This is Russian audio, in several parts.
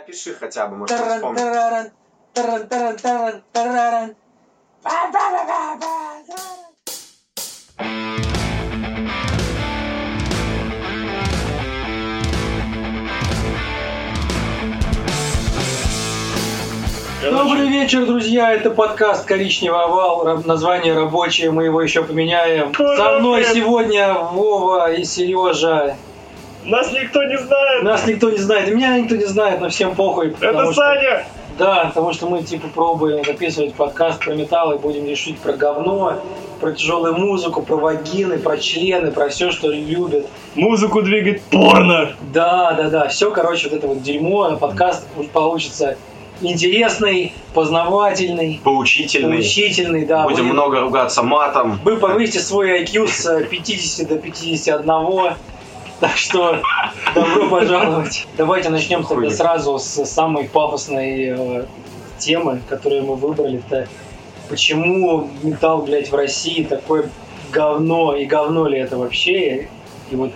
опиши хотя бы, может, вспомнить. Добрый вечер, друзья! Это подкаст «Коричневый овал». Название рабочее, мы его еще поменяем. Со мной сегодня Вова и Сережа. Нас никто не знает. Нас никто не знает, и меня никто не знает, но всем похуй. Это что- Саня. Да, потому что мы типа пробуем записывать подкаст про металл и будем решить про говно, про тяжелую музыку, про вагины, про члены, про все, что любят. Музыку двигать порно. Да, да, да, все, короче, вот это вот дерьмо, а подкаст получится интересный, познавательный, Поучительный. поучительный, да. Будем вы, много ругаться матом. вы повысите свой IQ с 50 до 51. Так что добро пожаловать. Давайте начнем тогда сразу с самой пафосной э, темы, которую мы выбрали. Это почему металл, блядь, в России такое говно, и говно ли это вообще? И вот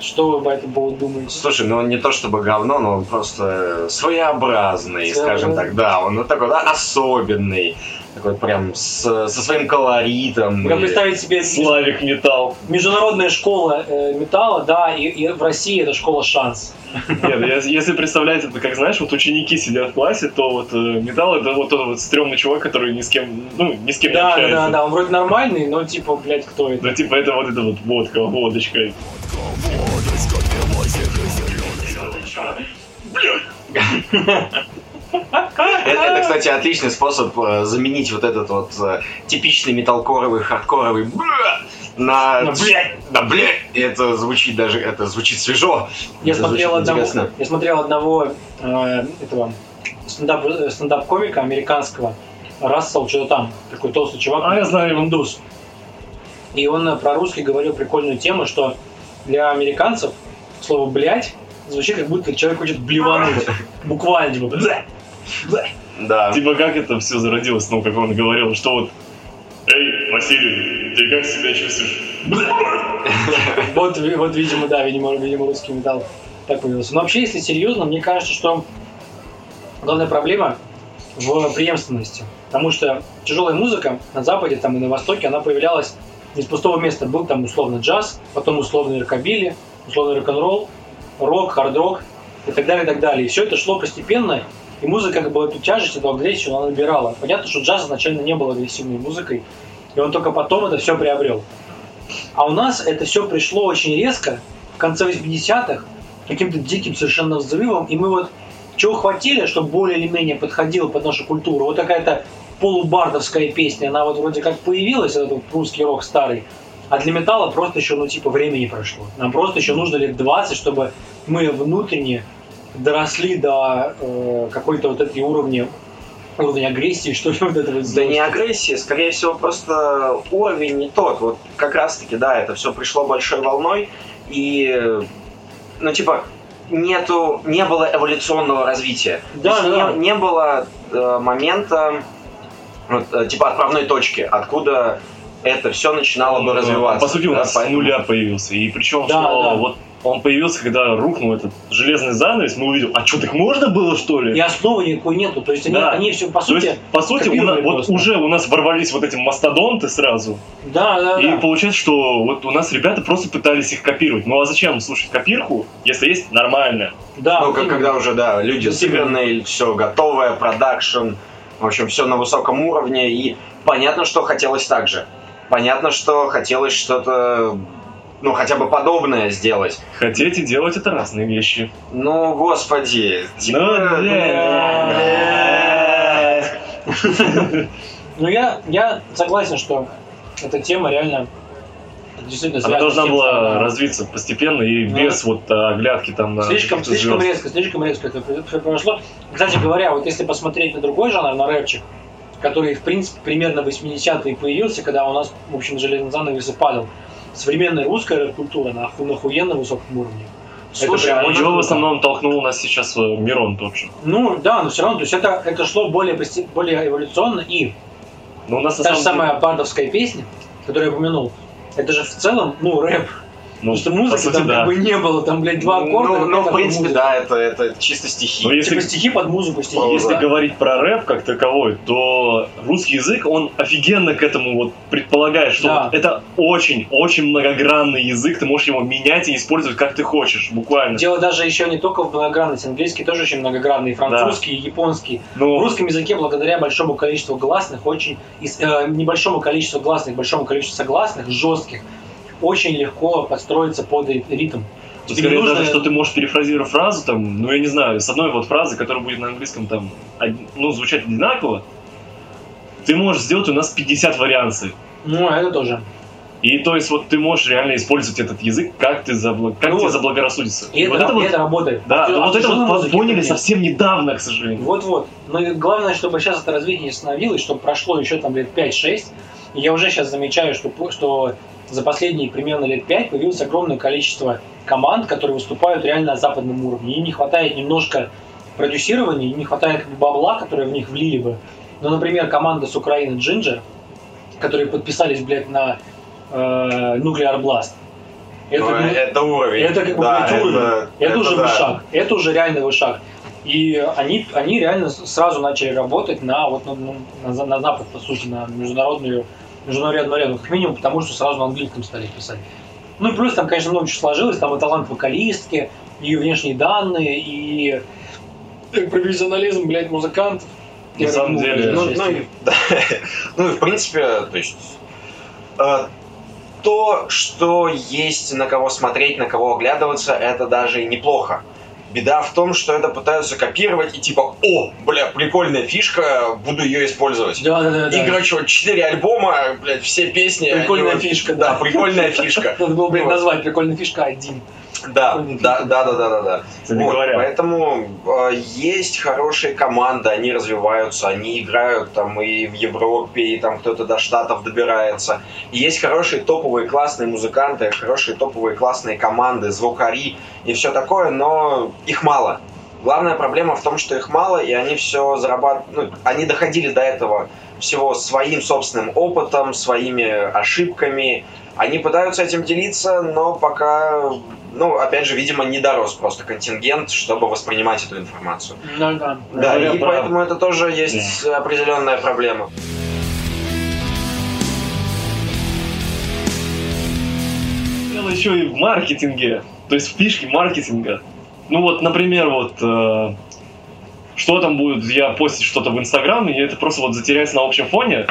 что вы по этому поводу думаете? Слушай, ну он не то чтобы говно, но он просто своеобразный, скажем так, да. Он вот такой да, особенный, такой прям с- со своим колоритом. Как И- представить себе Славик Металл. международная школа э, металла, да, и, и в России это школа шанс. Нет, если представлять это, как знаешь, вот ученики сидят в классе, то вот э, Металл это вот тот вот стрёмный чувак, который ни с кем, ну, ни с кем не Да, да, общается. да, да, он вроде нормальный, но типа, блядь, кто это? Ну, типа, это вот это вот водка, водочка. Это, это, кстати, отличный способ э, заменить вот этот вот э, типичный металкоровый, хардкоровый на На «блядь». Да, блядь! Это звучит даже, это звучит свежо. Я Это смотрел, одного, интересно. я смотрел одного э, этого стендап, стендап-комика американского, Рассел, что-то там, такой толстый чувак, А, я знаю индус. И он про русский говорил прикольную тему, что для американцев слово «блядь» звучит как будто человек хочет блевануть. Буквально, типа. Да. Типа, как это все зародилось, ну, как он говорил, что вот Эй, Василий, ты как себя чувствуешь? Вот, вот, видимо, да, видимо, видимо, русский металл так появился. Но вообще, если серьезно, мне кажется, что главная проблема в преемственности. Потому что тяжелая музыка на Западе там, и на Востоке, она появлялась не с пустого места. Был там условно джаз, потом условный рокобили, условный рок-н-ролл, рок, хард-рок и так далее, и так далее. И все это шло постепенно, и музыка как бы эту тяжесть, эту агрессию она набирала. Понятно, что джаз изначально не был агрессивной музыкой, и он только потом это все приобрел. А у нас это все пришло очень резко, в конце 80-х, каким-то диким совершенно взрывом, и мы вот чего хватили, чтобы более или менее подходило под нашу культуру. Вот какая-то полубардовская песня, она вот вроде как появилась, этот русский рок старый, а для металла просто еще, ну, типа, времени прошло. Нам просто еще нужно лет 20, чтобы мы внутренне доросли до э, какой-то вот этой уровня, уровня агрессии, что ли, вот этого Да не агрессия, скорее всего, просто уровень не тот. Вот как раз-таки, да, это все пришло большой волной, и, ну, типа, нету, не было эволюционного развития. Да, То есть да, да. не, не было э, момента, вот, э, типа, отправной точки, откуда это все начинало бы развиваться. По сути, у Да, нас с поэтому- нуля появился. И причем, Да, что да. вот он появился, когда рухнул этот железный занавес, мы увидели, а что, так можно было, что ли? И основы никакой нету. То есть они, Да. они все, по То сути, есть, по сути, у нас, вот уже у нас ворвались вот эти мастодонты сразу. да, да, И да. получается, что вот у нас ребята просто пытались их копировать. Ну а зачем слушать копирку, если есть нормальное? да Ну, как, когда уже, да, люди сыгранные, все готовое, продакшн, в общем, все на высоком уровне, и понятно, что хотелось так же. Понятно, что хотелось что-то, ну, хотя бы подобное сделать. Хотеть и делать это разные вещи. Ну, господи, типа, Ну, блядь. Ну, я, я согласен, что эта тема реально действительно Она должна была она развиться постепенно и Ну, без вот а, оглядки там на Слишком, слишком звезд. резко, слишком резко это произошло. Кстати говоря, вот если посмотреть на другой жанр, на рэпчик, который, в принципе, примерно в 80-е появился, когда у нас, в общем, железный занавес и падал, современная русская рэп-культура на, оху- на охуенно высоком уровне. Слушай, прям а очень Его в основном толкнул нас сейчас э, Мирон тот же. Ну, да, но все равно, то есть это, это шло более, более эволюционно, и Но у нас на та же самом деле- самая бардовская песня, которую я упомянул, это же в целом, ну, рэп. Потому что музыки сути, там да. как бы не было, там, блядь, два аккорда. Ну, ну, в принципе, музыка. да, это, это чисто стихи. Ну, если Типа стихи под музыку, стихи. Ну, Если да. говорить про рэп как таковой, то русский язык, он офигенно к этому вот предполагает, что Да. вот это очень-очень многогранный язык, ты можешь его менять и использовать как ты хочешь, буквально. Дело даже еще не только в многогранности. Английский тоже очень многогранный, и французский, и японский. В Но русском языке благодаря большому количеству гласных, очень э, небольшому количеству гласных, большому количеству согласных, жестких, очень легко подстроиться под ри- ритм. Тебе скорее нужно- даже, что ты можешь перефразировать фразу, там, ну я не знаю, с одной вот фразы, которая будет на английском там, ну, звучать одинаково, ты можешь сделать у нас 50 вариаций. Ну, это тоже. И то есть вот ты можешь реально использовать этот язык, как ты забла- как Ну тебе заблагорассудится. И, вот это, это и вот, это работает. да, А но вот это вот поняли нет. совсем недавно, к сожалению. Вот-вот. Но и главное, чтобы сейчас это развитие не остановилось, чтобы прошло еще там лет 5-6. И я уже сейчас замечаю, что, что за последние примерно лет 5 появилось огромное количество команд, которые выступают реально на западном уровне. Им не хватает немножко продюсирования, им не хватает бабла, которые в них влили бы. Ну, например, команда с Украины Ginger, которые подписались, блядь, на э, Nuclear Blast. Это, Ну, ну, это уровень. это как бы Да, блядь, уровень. это- Это, это уже да. вышаг. Это уже реальный вышаг. И они, они реально сразу начали работать на, вот, на, ну, на, за- на Запад, по сути, на международную, международную арену. Как минимум, потому что сразу на английском стали писать. Ну и плюс там, конечно, много чего сложилось. Там и талант вокалистки, и внешние данные, и профессионализм, блядь, музыкантов. На самом деле, Ну, ну, и, да. ну и в принципе, то есть э, то, что есть на кого смотреть, на кого оглядываться, это даже и неплохо. Беда в том, что это пытаются копировать и типа, о, бля, прикольная фишка, буду ее использовать. Да, да, да. да. И, короче, вот четыре альбома, блядь, все песни. они Прикольная вот- фишка, Да, да. прикольная фишка. Надо было, блин, назвать прикольная фишка один. Да, да, да, да, да, да, да. Вот. Поэтому э, есть хорошие команды, они развиваются, они играют там и в Европе, и там кто-то до Штатов добирается. И есть хорошие топовые классные музыканты, хорошие топовые классные команды, звукари и все такое, но их мало. Главная проблема в том, что их мало, и они все зарабатывают, ну, они доходили до этого всего своим собственным опытом, своими ошибками. Они пытаются этим делиться, но пока, ну, опять же, видимо, не дорос просто контингент, чтобы воспринимать эту информацию. Да, да. Да, и про- поэтому это тоже есть определенная проблема. Дело еще и в маркетинге, то есть в фишке маркетинга. Ну вот, например, вот э, что там будет, я постить что-то в Инстаграм, и это просто вот затеряется на общем фоне.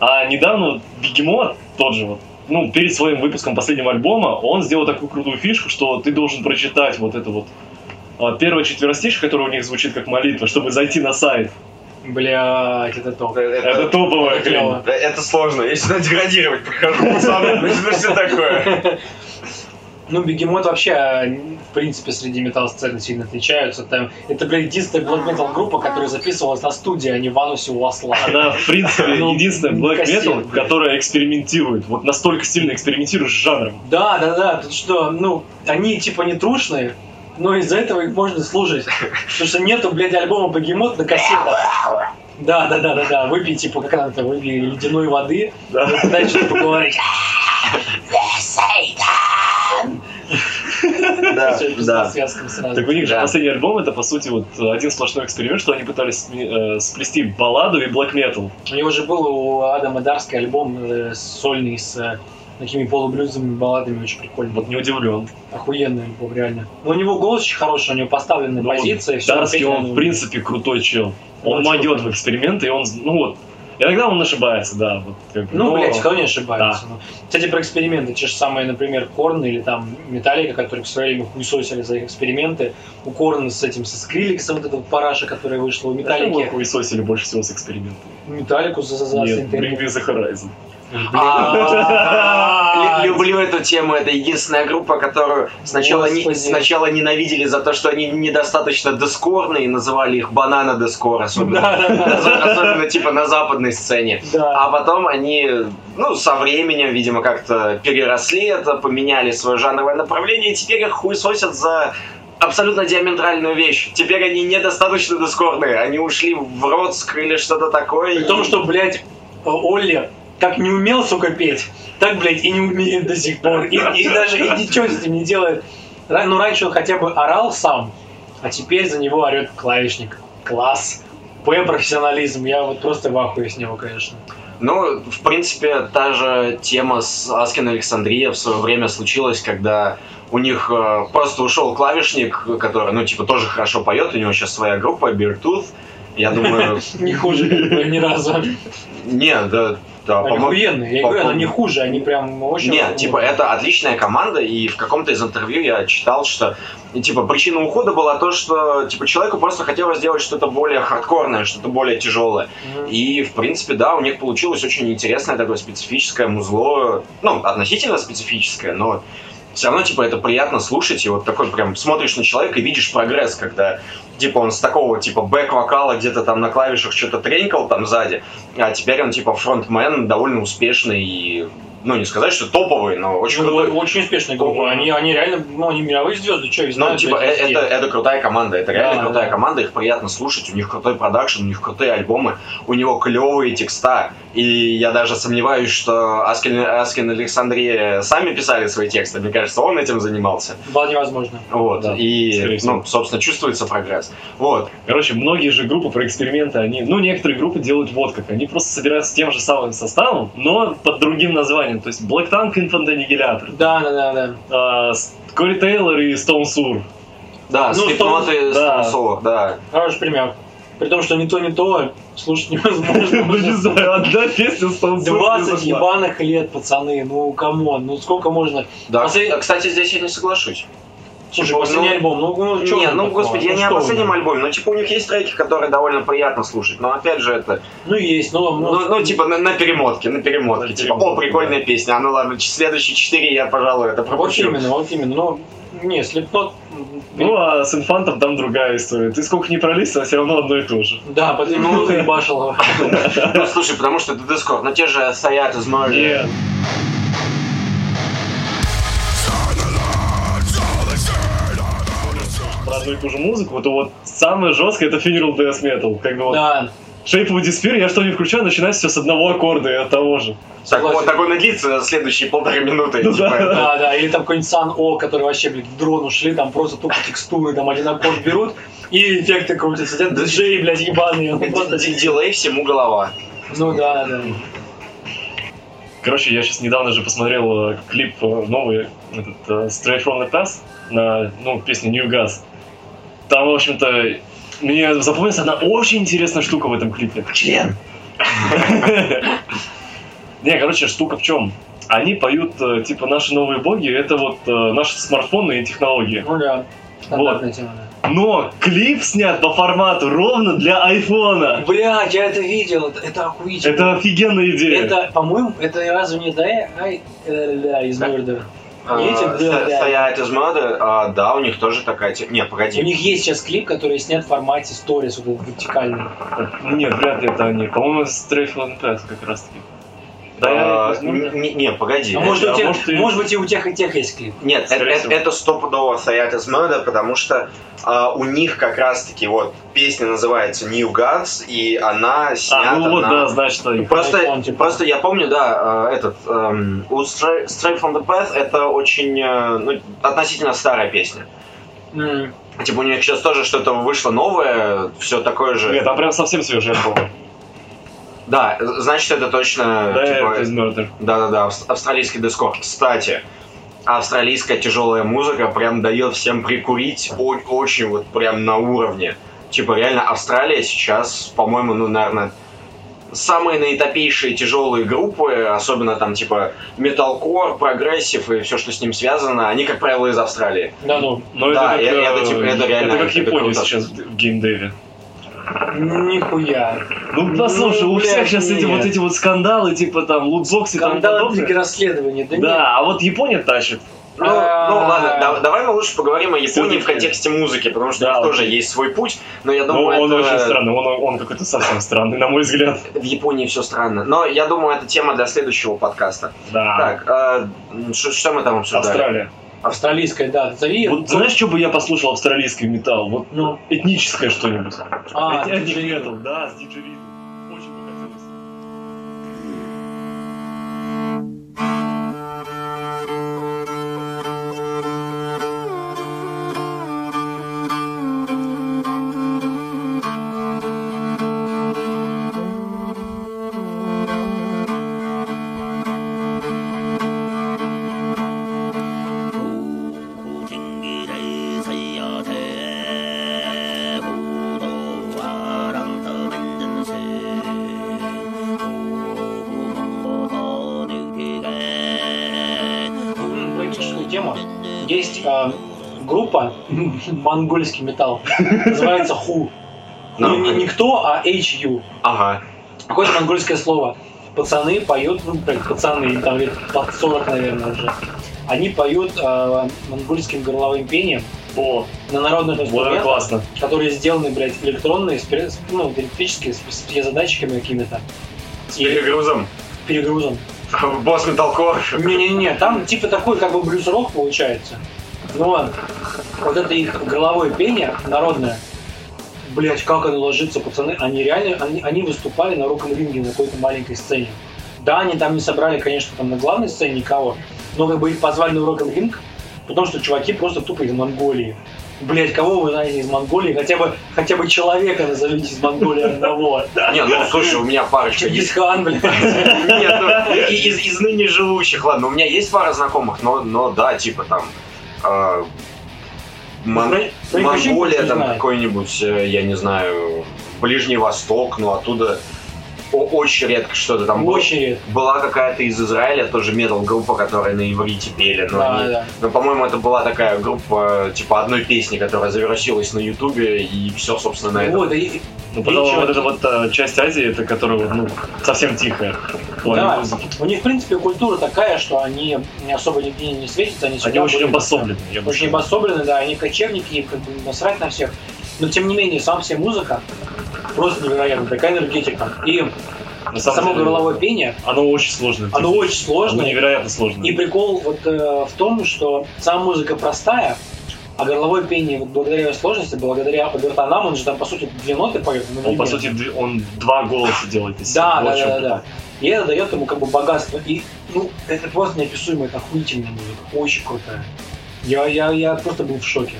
А недавно вот Бегемот, тот же вот, ну, перед своим выпуском последнего альбома, он сделал такую крутую фишку, что ты должен прочитать вот это вот а, первое четверостишье, которое у них звучит как молитва, чтобы зайти на сайт. Блять, это топ. Это топовая это хрень. клево. Да, Это сложно. Я сюда деградировать прихожу, пацаны. Ну что такое? Ну, Бегемот вообще, э, в принципе, среди метал-сцены сильно отличаются. Там, это, блядь, единственная black metal группа, которая записывалась на студии, а не в анусе у осла. Она, в принципе, Ну, единственная black metal, которая экспериментирует. Вот настолько сильно экспериментирует с жанром. Да, да, да, тут что, ну, они типа не трушные, но из-за этого их можно слушать. Потому что нету, блядь, альбома Бегемот на кассетах. Да, да, да, да, да. Выпей, типа, как она-то, выпей ледяной воды, Да. что-то поговорить. Да, да. связкам сразу. Так у них же последний альбом это по сути вот один сплошной эксперимент, что они пытались э, сплести балладу и блэк метал. У него же был у Адама Дарский альбом э, сольный с э, такими полублюзовыми балладами, очень прикольный. Вот не удивлен. Охуенный альбом, реально. Но у него голос очень хороший, у него поставленная Ну, позиция. Дарский, он в принципе крутой чел. Он могет крутой. в эксперименты, и он, ну вот, иногда он ошибается, да. Вот, как Ну, но- блядь, кто не ошибается. Ну, Кстати, про эксперименты. Те же самые, например, Корн или там Металлика, которые в свое время хуесосили за их эксперименты. У Корна с этим, со Скриликсом, вот эта вот параша, которая вышла. У Кого Металлики, хуесосили больше всего с экспериментами? Металлику за, за, за Нет. Bring Me The Horizon. А, лю- Люблю эту тему. Это единственная группа, которую сначала, не- сначала ненавидели за то, что они недостаточно дескорные, называли их банана дескор, особенно, особенно типа на западной сцене. А потом они, ну, со временем, видимо, как-то переросли это, поменяли свое жанровое направление, и теперь их хуесосят за абсолютно диаметральную вещь. Теперь они недостаточно дискордные. Они ушли в Роцк или что-то такое. При и- том, что, блядь, Олли как не умел, сука, петь, так, блядь, и не умеет до сих пор. И, и даже и ничего с этим не делает. Ну, раньше он хотя бы орал сам, а теперь за него орет клавишник. Класс. П профессионализм. Я вот просто в ахуе с него, конечно. Ну, в принципе, та же тема с Аскин Александрия в свое время случилась, когда у них э, просто ушел клавишник, который, ну, типа, тоже хорошо поет, у него сейчас своя группа, Beartooth. Я думаю, Не хуже ни разу. нет, да, да, Они охуенные. Я говорю, по- они не хуже, они прям очень... Нет, типа, это отличная команда, и в каком-то из интервью я читал, что, и, типа, причина ухода была то, что, типа, человеку просто хотелось сделать что-то более хардкорное, что-то более тяжелое. Мгм. И, в принципе, да, у них получилось очень интересное такое специфическое музло, ну, относительно специфическое, но все равно, типа, это приятно слушать, и вот такой прям смотришь на человека и видишь прогресс, когда, типа, он с такого, типа, бэк-вокала где-то там на клавишах что-то тренькал там сзади, а теперь он, типа, фронтмен, довольно успешный и, ну, не сказать, что топовый, но очень Ну, крутой. очень успешная группа. Они, они реально, ну, они мировые звезды, что, их Ну, знают, типа, блядь, э- это, это крутая команда, это реально Да, крутая да. команда, их приятно слушать, у них крутой продакшн, у них крутые альбомы, у него клевые текста, и я даже сомневаюсь, что Asking, Asking Alexandria сами писали свои тексты, мне кажется, он этим занимался. Вполне возможно. Вот, Да, и, ну, собственно, чувствуется прогресс. Вот, Короче, многие же группы про эксперименты, они, ну, некоторые группы делают вот как. Они просто собираются тем же самым составом, но под другим названием. То есть Black Tank Infant Annihilator, Да, да, да, да. а, Кори Тейлор и Stone Sour. да, Ну, и да. Stone Sour, да. Хороший пример. При том, что ни то, ни то слушать невозможно. Ну, не знаю, одна песня Stone Sour 20 не зашла. ебаных лет, пацаны, ну come on, ну сколько можно? Да, кстати, здесь я не соглашусь. Слушай, Типа, последний ну, альбом, ну, ну чё не, ну, такого? господи, я Ну, не о что последнем альбоме, но, типа, у них есть треки, которые довольно приятно слушать, но, опять же, это Ну есть, ну, Ну, ну, типа на, на перемотке, на перемотке. На типа, о, перемотке, прикольная песня. А ну ладно, следующие четыре я, пожалуй, это вот пропущу. именно, вот именно, но не, Slipknot, Ну, а с инфантом там другая история. Ты сколько не пролистывал, все равно одно и то же. да, потому Ну, что ебашил. Ну, слушай, потому что это Discord, но те же стоят из Моря. Одну и ту же музыку, то вот самое жесткое это Funeral Death Metal. Как бы вот Да, Shape of Despair, я что не включаю, начинается все с одного аккорда и от того же. Так Согласен. вот, так он и длится следующие полторы минуты. Ну типа, да. это. да, да, или там какой-нибудь Сан О, который вообще, блядь, в дрон ушли, там просто только текстуры, там один аккорд берут, и эффекты крутят, сидят диджеи, блядь, ебаные, ну, просто Дилей всему голова. Ну да, да. Короче, я сейчас недавно же посмотрел э, клип э, новый, этот, э, Straight from the Past, на, ну, песню New Gas. Там, в общем-то, мне запомнилась одна очень интересная штука в этом клипе. Член! Не, короче, штука в чем? Они поют, э, типа, наши новые боги, это вот э, наши смартфоны и технологии. Ну да, да. Но клип снят по формату ровно для айфона. Блядь, я это видел, это, это охуительно. Это офигенная идея. Это, по-моему, это разве не да, ай, э, да, Murder? А, да, Sta- да. Стоят из Murder, а, да, у них тоже такая тема. Не, У погоди. них есть сейчас клип, который снят в формате сторис, вот этот вертикальный. Нет, вряд ли это они. По-моему, the Past как раз таки. Да, А, не, не, погоди. А может, а у тебя, может, и- может быть, и у тех, и тех есть клип. Нет, это, Скорее это, это стопудово стоят из Murder, потому что а, у них как раз-таки вот песня называется New Gods, и она снята А, ну вот, на... да, значит, что их. Просто, iPhone, типа. просто я помню, да, э, этот эм, у Stray, Stray from the Path это очень э, ну, относительно старая песня. М, Типа у них сейчас тоже что-то вышло новое, все такое же. Нет, там прям совсем свежий альбом. Да, значит это точно Да, типа, Is Murder. Да-да-да, авс- австралийский дэткор. Кстати, австралийская тяжелая музыка прям дает всем прикурить очень вот прям на уровне. Типа реально Австралия сейчас, по-моему, ну, наверное, самые наитопейшие тяжелые группы, особенно там типа металкор, прогрессив и все, что с ним связано, они, как правило, из Австралии. Да ну, Но Да, это, как, и это, э, типа, это реально- Это как Япония круто. сейчас в геймдеве. Нихуя. Ну, послушай, Ну, у всех блядь, сейчас эти вот эти вот скандалы, типа там лутбоксы и тому Скандалы подобное. интриги расследования, да, нет. Да, а вот Япония тащит. Ну, ну А. ладно, да- давай мы лучше поговорим о Японии в контексте музыки, потому что Да, у них тоже есть свой путь, но я Ну, думаю, он это... очень странный, он, он какой-то совсем странный, на мой взгляд. В Японии все странно. Но я думаю, это тема для следующего подкаста. Да. Так, ш- что мы там обсуждали? Австралия. Австралийская, да, три. Вот знаешь, что бы я послушал австралийский металл? Вот ну, ну. этническое что-нибудь. А, Эт- этник да, с диджеридом. Очень бы хотелось. Э, группа монгольский металл. Называется Ху. Ну, не, не кто, а HU. Ага. Какое-то монгольское слово. Пацаны поют, ну, блин, пацаны, там лет под 40, наверное, уже. Они поют э, монгольским горловым пением О, на народных инструментах, классно. которые сделаны, блядь, электронные, ну, электрические, с, пьезодатчиками какими-то. С И перегрузом. Босс металкор. Не-не-не, там типа такой как бы блюз-рок получается. Но вот это их головое пение народное, блять, как оно ложится, пацаны, они реально, они, они выступали на руком ринге на какой-то маленькой сцене. Да, они там не собрали, конечно, там на главной сцене никого, но как бы их позвали на роком ринг, потому что чуваки просто тупо из Монголии. Блять, кого вы знаете из Монголии? Хотя бы, хотя бы человека назовите из Монголии одного. Не, ну слушай, у меня парочка есть. Чингисхан, блядь. Нет, ну, из, из ныне живущих, ладно, у меня есть пара знакомых, но, но да, типа там э, Мон- Монголия, там какой-нибудь, э, я не знаю, Ближний Восток, но оттуда очень редко что-то там было. Очень редко. Была какая-то из Израиля тоже метал-группа, которая на иврите пели, но, Да, они- да. но, по-моему, это была такая группа, типа, одной песни, которая завирусилась на Ютубе, и все, собственно, на этом. Вот, и- Ну, потом вот эта вот э, часть Азии, это которая ну, совсем тихая. Да, музыки. у них, в принципе, культура такая, что они не особо нигде не светятся, они, Они очень были обособлены. я бы Очень обособлены, да, они кочевники, им как бы насрать на всех. Но, тем не менее, сам себе музыка просто невероятная, такая энергетика. И На самом само деле, горловое пение, Оно очень сложное. оно очень сложное. Оно невероятно сложное. И прикол вот э, в том, что сама музыка простая, а горловое пение вот благодаря его сложности, благодаря обертонам, он же там, по сути, две ноты поет. Он, по сути, он два голоса делает из себя. Да, да, да, да. И это дает ему как бы богатство. И, ну, это просто неописуемо, это охуительная музыка, очень крутая. Я, я, я просто был в шоке.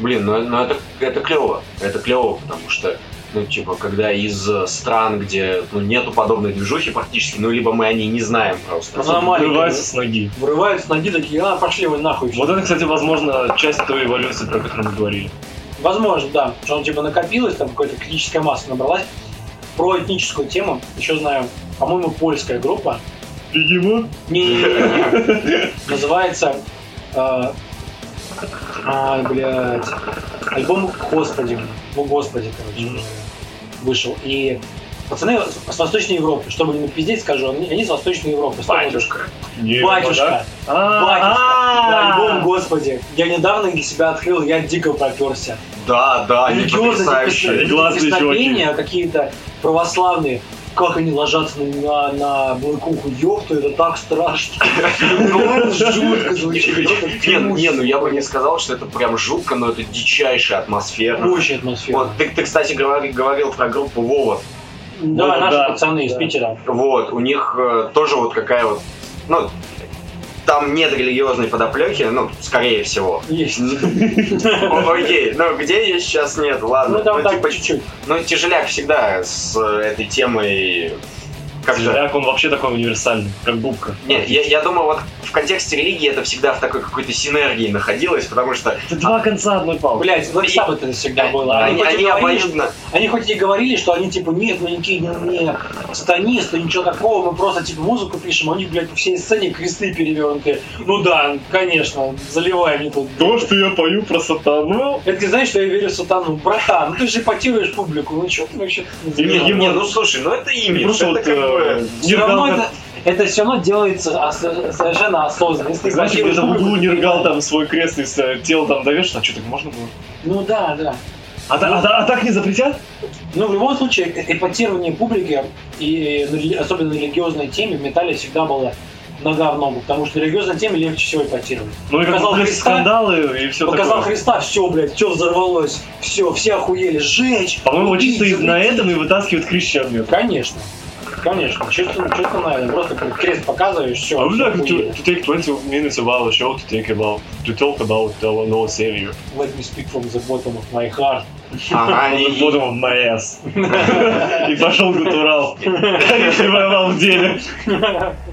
Блин, ну, ну это, это клево. Это клево, потому что, ну, типа, когда из э, стран, где ну, нету подобной движухи практически, ну, либо мы о ней не знаем просто. Она маленькая, Вырывается с ноги. Вырываются ноги такие, а, пошли вы нахуй. Вот это, кстати, возможно, часть той эволюции, про которую мы говорили. Возможно, да. Что он типа накопилось, там какая-то критическая масса набралась. Про этническую тему, еще знаю, по-моему, польская группа. Бегемот? Не-не-не. Называется... А, блядь. Альбом Господи. Ну, Господи, короче, Мгм. вышел. И пацаны с Восточной Европы, чтобы не пиздеть, скажу, они, они с Восточной Европы. Батюшка. Батюшка. Батюшка. Да, альбом Господи. Я недавно для себя открыл, я дико проперся. Да, да, они потрясающие. Классные песнопения какие-то православные. Как они ложатся на, на, на блокуху, ёпта, это так страшно. Ну, это жутко звучит. Не, ну- ну я бы не сказал, что это прям жутко, но это дичайшая атмосфера. Очень атмосфера. Вот, ты, ты, кстати, говори- говорил про группу Вова. Да, наши пацаны из. Питера. Вот, у них э, тоже вот какая вот, ну, там нет религиозной подоплеки, ну, скорее всего. Есть. Ну, Окей, ну где ее сейчас нет, ладно. Ну, там Ну, так типа, чуть-чуть. ну, тяжеляк всегда с этой темой как-то... Тяжеляк, он вообще такой универсальный, как губка. Нет, я, я думаю, вот в контексте религии это всегда в такой какой-то синергии находилось, потому что Это два конца одной палки. Блять, Black Sabbath это всегда было. они, и они говорили, обоюдно... Они хоть и говорили, что они типа нет, мы никакие не, не сатанисты, ничего такого, мы просто типа музыку пишем, а у них, блядь, по всей сцене кресты перевернутые. Ну да, конечно, заливаем не тут. То, что я пою про сатану. Это ты знаешь, что я верю в сатану? Братан, ну ты же потируешь публику, ну что ты вообще Не, не ну слушай, ну это имидж, Просто это вот, как бы... э, Все равно это, это все равно делается ос- совершенно осознанно. Если потируешь где-то в углу Ниргал там свой крест из э, тела там довешен, а что, так можно было? Ну да, да. А, а та- а так не запретят? Ну, в любом случае, э- эпатирование публики, и рели- особенно на религиозной теме, в металле всегда было нога в ногу, потому что на религиозной теме легче всего эпатировать. Ну и Показал Христа, скандалы и все Показал такое. Христа, все, блядь, все взорвалось, все, все охуели, сжечь. По-моему, убить, чисто из- на этом и вытаскивают мир. Конечно, конечно, чисто, чисто на этом, просто как крест показываешь, все, I would like to, to take 20 minutes of our show to take about to talk about our Lord Savior. Let me speak from the bottom of my heart. Ага, of my ass. И пошел гутурал. Коричневый овал в деле.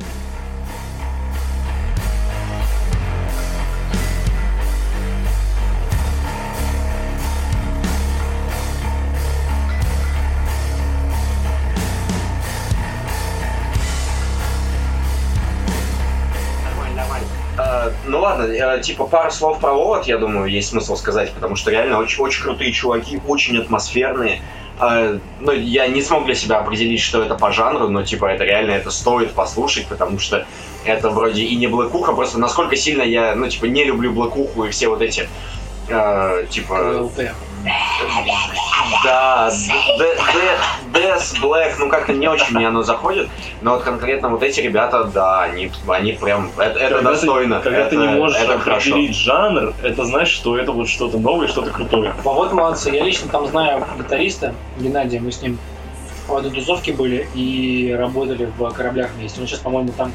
ладно, э, типа пару слов про Ловот, я думаю, есть смысл сказать, потому что реально очень, очень крутые чуваки, очень атмосферные. Э, ну, я не смог для себя определить, что это по жанру, но типа это реально это стоит послушать, потому что это вроде и не блэкуха, просто насколько сильно я, ну, типа, не люблю блэкуху и все вот эти э, типа ЛТ. да, Death, Black, ну как-то не очень мне оно заходит, но вот конкретно вот эти ребята, да, они, они прям, это, это Когда ты- достойно, Когда это, ты не можешь это хорошо. определить жанр, это значит, что это вот что-то новое, что-то крутое. А Вот молодцы. Я лично там знаю гитариста Геннадия. Мы с ним в одной тусовке были и работали в кораблях вместе. Он сейчас, по-моему, там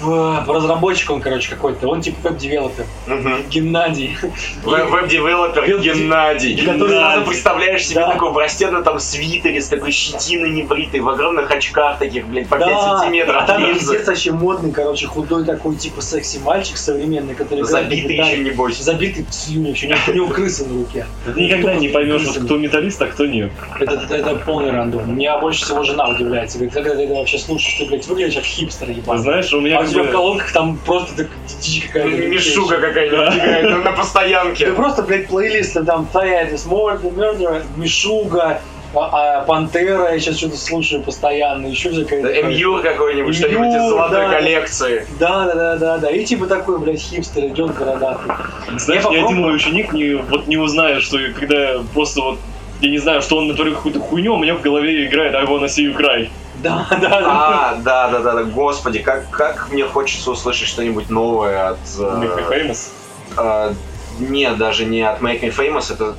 в, в разработчик он, короче, какой-то. Он типа веб-девелопер. Мгм. Геннадий. Веб- Веб-девелопер Веб- Геннадий. Геннадий. Ты сразу представляешь себе Да. такого в растянутом свитере с такой щетиной небритой, в огромных очках таких, блядь, по 5 Да, сантиметров. а там пиздец вообще модный, короче, худой такой, типа секси-мальчик современный, который Забитый еще, небось. Забитый слюнью, еще у него- у него крыса на руке. Ты никогда не поймешь, вот кто металлист, а кто нет. Это, это, это полный рандом. Меня больше всего жена удивляется. Говорит, когда ты это вообще слушаешь, ты, блядь, выглядишь как хипстер, ебаный. знаешь, у меня А у тебя в колонках там просто так дичь какая-то. Мишуга какая-нибудь играет на- на Ты постоянке. просто, блядь, плейлисты там стоят, Murder, Мишуга, а, а, Пантера, я сейчас что-то слушаю постоянно, еще всякое. МЮ какой-нибудь, Мью, что-нибудь из золотой да. коллекции. Да, да, да, да, да. И типа такой, блядь, хипстер идет бородатый. Знаешь, Я ни один попробую. мой ученик не, вот не узнает, что когда я просто вот я не знаю, что он натворил какую-то хуйню, у меня в голове играет I wanna see you cry. Да, да, да. А, да, да, да, да, господи, как, как мне хочется услышать что-нибудь новое от... э, Make me famous. э, нет, даже не от Make Me Famous, это...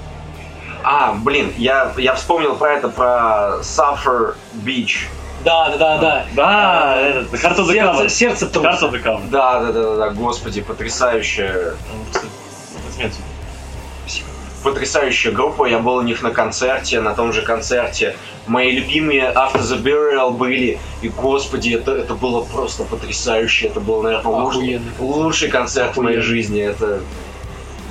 А, блин, я, я вспомнил про это, про Suffer Beach. Да, да, да, да. Да, этот, Heart of the Сердце, Cover. сердце Heart труса. of the Cover. Да, да, да, да, да, господи, потрясающая, потрясающая группа. Я был у них на концерте, на том же концерте. Мои любимые After the Burial были. И, господи, это, это было просто потрясающе. Это был, наверное, лучший, лучший концерт в моей жизни. Это,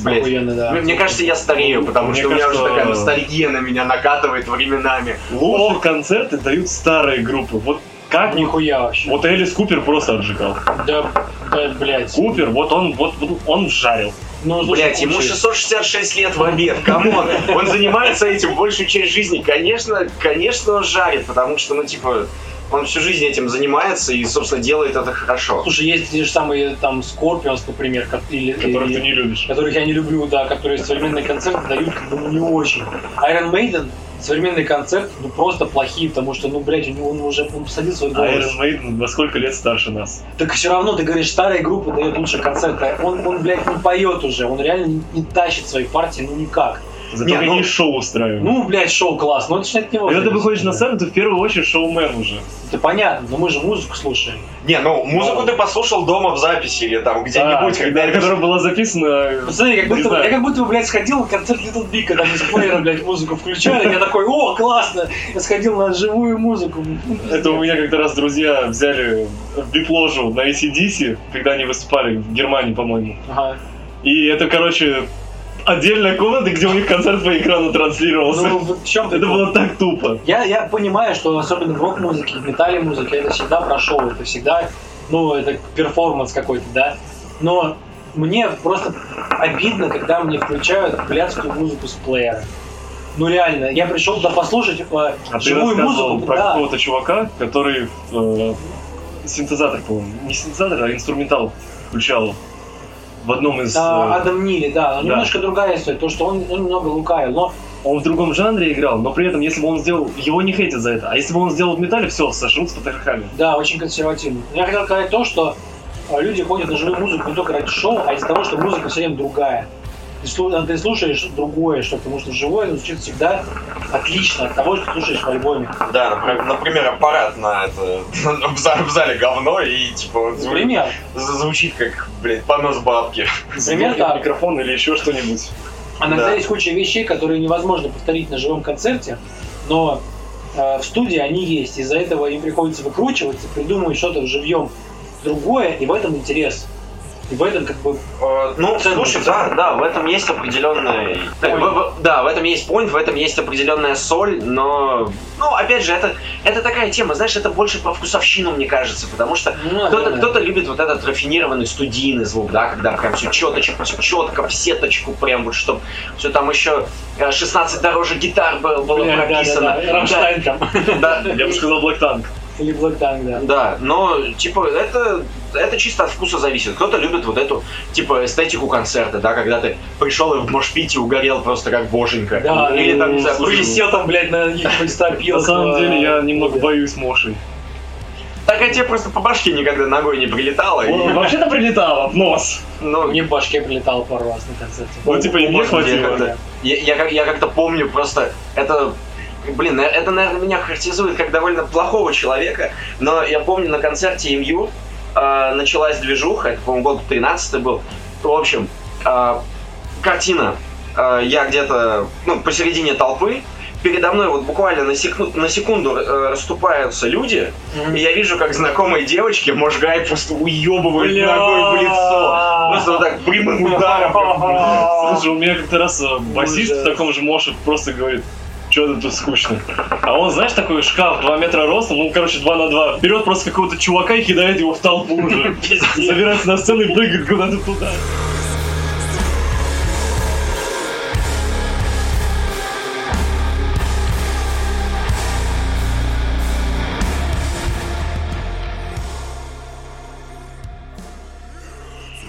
блядь, Охуенно, да. Мне, мне кажется, я старею, потому Мне что у меня кажется, уже такая ностальгия на меня накатывает временами. Лучшие концерты дают старые группы. Вот как ни Нихуя вообще. Вот Элис Купер просто отжигал. Да, да, блядь. Купер, вот он, вот, вот он жарил. Ну, Блять, ему куча- 666 лет в обед, come on. Он занимается этим большую часть жизни. Конечно, конечно, он жарит, потому что, ну, типа, он всю жизнь этим занимается и, собственно, делает это хорошо. Слушай, есть те же самые там Scorpions, например, или, Которых или- ты не любишь. которых я не люблю, да, которые современные концерты дают как бы ну, не очень. Iron Maiden современный концерт, ну просто плохие, потому что, ну, блядь, у него он уже он посадил свой голос. Iron Maiden во сколько лет старше нас? Так все равно, ты говоришь, старая группа дает лучше концерта. Он, он, блядь, не поет уже, он реально не, не тащит свои партии, ну никак. Зато Не, ну- шоу устраивают. Ну, блядь, шоу класс, но это ж от него. Когда ты выходишь на сцену, ты в первую очередь шоумен уже. Это понятно, но мы же музыку слушаем. Не, ну, музыку ты послушал дома в записи или там где-нибудь, Да, когда... которая была записана... Пацаны, как не будто, я как будто бы, блядь, сходил на концерт Little Big, когда мы с плеера, блядь, музыку включали, я такой, о, классно! Я сходил на живую музыку. Ну, Это у меня как-то раз друзья взяли бип-ложу на ACDC, когда они выступали в Германии, по-моему. Ага. И это, короче, отдельная комната, где у них концерт по экрану транслировался. Ну, в чем это было так тупо. Я, я понимаю, что особенно в рок-музыке, в металле-музыке, это всегда про шоу, это всегда, ну, это перформанс какой-то, да. Но мне просто обидно, когда мне включают блядскую музыку с плеера. Ну реально, я пришел туда послушать э, А ты живую рассказывал музыку, про да. какого-то чувака, который э, синтезатор, по-моему, не синтезатор, а инструментал включал в одном из... А, э, Адам Нили, да, да. немножко другая история, то, что он, он немного лукавил, но Он в другом жанре играл, но при этом, если бы он сделал... Его не хейтят за это. А если бы он сделал в металле, все, сошел с потрохами. да, очень консервативно. Я хотел сказать то, что э, люди ходят на живую музыку не только ради шоу, а из-за того, что музыка все время другая. Ты, слу- ты слушаешь другое, что потому что живое звучит всегда отлично от того, что слушаешь в альбоме. Да, например, аппарат на это в зале, в зале говно и типа Например, звучит как, блядь, понос бабки. например, так. микрофон или еще что-нибудь. Иногда Да. есть куча вещей, которые невозможно повторить на живом концерте, но э, в студии они есть. Из-за этого им приходится выкручиваться, придумывать что-то в живьем другое, и в этом интерес. В этом как бы Э, Ну, слушай, да, да, в этом есть в- в- Да, в этом есть point, в этом есть определенная соль, но... Ну, опять же, это, это такая тема, знаешь, это больше про вкусовщину, мне кажется, потому что Ну, кто-то, кто-то любит вот этот рафинированный студийный звук, да, когда прям все четочку, все четко, в сеточку, прям вот, чтобы все там еще э, 16 дороже гитар было, было Бля, да, прописано. да, да, Рамштайн там. Да, Я бы сказал Black Tank. Или Black Tank, да. Да, но, типа, это, это чисто от вкуса зависит. Кто-то любит вот эту, типа, эстетику концерта, да, когда ты пришел и в мошпите угорел просто как боженька. Да, Или ну, там, не знаю, слушай, прис- сел там, блядь, на каких-нибудь стропилах. На самом деле я немного боюсь Моши. Так а тебе просто по башке никогда ногой не прилетало. и- Вообще-то прилетало в нос. ну, Мне в башке прилетало пару раз на концерте. Ну, типа, и мне я хватило. Я, я я как-то помню просто это. Блин, на- это, наверное, меня характеризует как довольно плохого человека, но я помню на концерте МЮ э, началась движуха, это, по-моему, год 13 был. В общем, э, картина. Э, я где-то, ну, посередине толпы, передо мной вот буквально на, секу- на секунду э, расступаются люди, Мгм. и я вижу, как знакомой девочке Можгай просто уебывает Бля. ногой в лицо. Просто вот так прямым ударом. Слушай, у меня как-то раз э, басист в таком же Моше просто говорит, что тут скучно. А он, знаешь, такой шкаф 2 метра ростом, ну, короче, 2 на 2. Берет просто какого-то чувака и кидает его в толпу уже. Забирается на сцену и прыгает куда-то туда.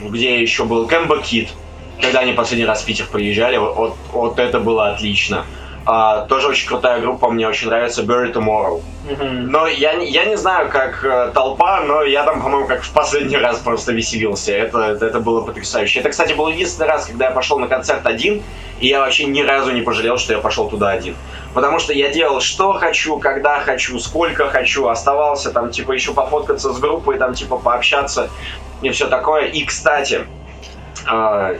где еще был Кэмбо Кит, когда они последний раз в Питер приезжали, вот, вот это было отлично. А, тоже очень крутая группа, мне очень нравится Bury Tomorrow. Мгм. Но я, я не знаю, как э, толпа, но я там, по-моему, как в последний раз просто веселился. Это, это, это было потрясающе. Это, кстати, был единственный раз, когда я пошел на концерт один, и я вообще ни разу не пожалел, что я пошел туда один. Потому что я делал что хочу, когда хочу, сколько хочу, оставался там, типа, еще пофоткаться с группой, там, типа, пообщаться и все такое. И, кстати,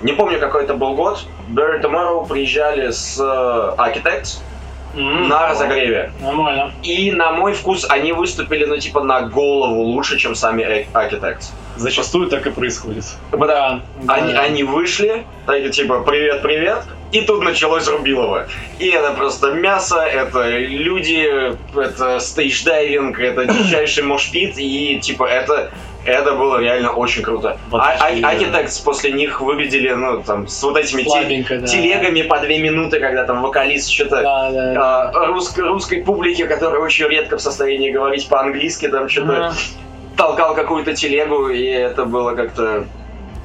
не помню, какой это был год, Bury Tomorrow приезжали с э, Architects М. на разогреве. Нормально. И на мой вкус они выступили, ну, типа, на голову лучше, чем сами Ar- Architects. Зачастую так и происходит. Да. да. Они, они вышли, так, типа, привет-привет, и тут началось Рубилово. И это просто мясо, это люди, это стейдж-дайвинг, это дичайший мошпит, и, типа, это, это было реально очень круто. Вот А, а- и- Architects после них выглядели, ну, там, с вот этими те- да. телегами по две минуты, когда там вокалист что-то Да, да, да. а, русской, русской публике, которая очень редко в состоянии говорить по-английски, там что-то Ага. толкал какую-то телегу, и это было как-то...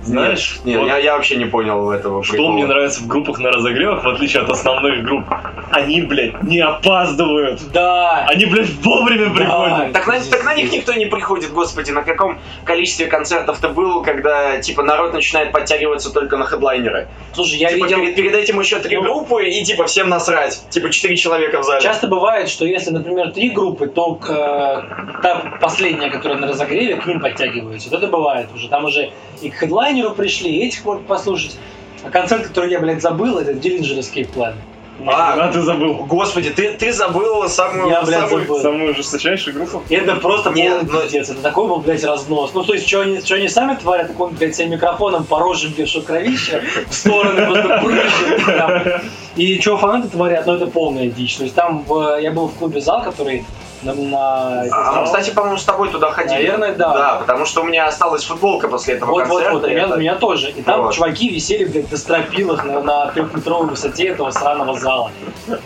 Знаешь, Нет, вот я, я вообще не понял этого что прикола. мне нравится в группах на разогревах, в отличие от основных групп? Они, блядь, не опаздывают. Да. Они, блядь, вовремя Да. приходят. Так на, так на них никто не приходит, господи, на каком количестве концертов ты был, когда, типа, народ начинает подтягиваться только на хедлайнеры? Слушай, я типа, видел... перед, перед этим еще три Ну. группы, и, типа, всем насрать. Типа, четыре человека в зале. Часто бывает, что если, например, три группы, то к, э, та последняя, которая на разогреве, к ним подтягивается. Вот это бывает уже. Там уже и к хедлайнеру пришли, этих можно послушать. А концерт, который я, блядь, забыл, это Escape Plan. А, А ты забыл. Господи, ты, ты забыл самую... Я, блядь, самую- забыл. Самую жесточайшую группу? Это просто Нет, полный ну- пиздец. Это такой был, блядь, разнос. Ну, то есть, что они, что они сами творят, так он, блядь, себе микрофоном по блядь, что кровище в стороны просто прям. И что фанаты творят, ну, это полная дичь. То есть, там я был в клубе «Зал», который на... на- А мы, кстати, по-моему, с тобой туда ходили. Наверное, да. Да, потому что у меня осталась футболка после этого Вот, вот, концерта. вот, у меня, Это- у меня тоже. И там Вот. чуваки висели, блядь, на стропилах на, на трехметровой высоте этого сраного зала.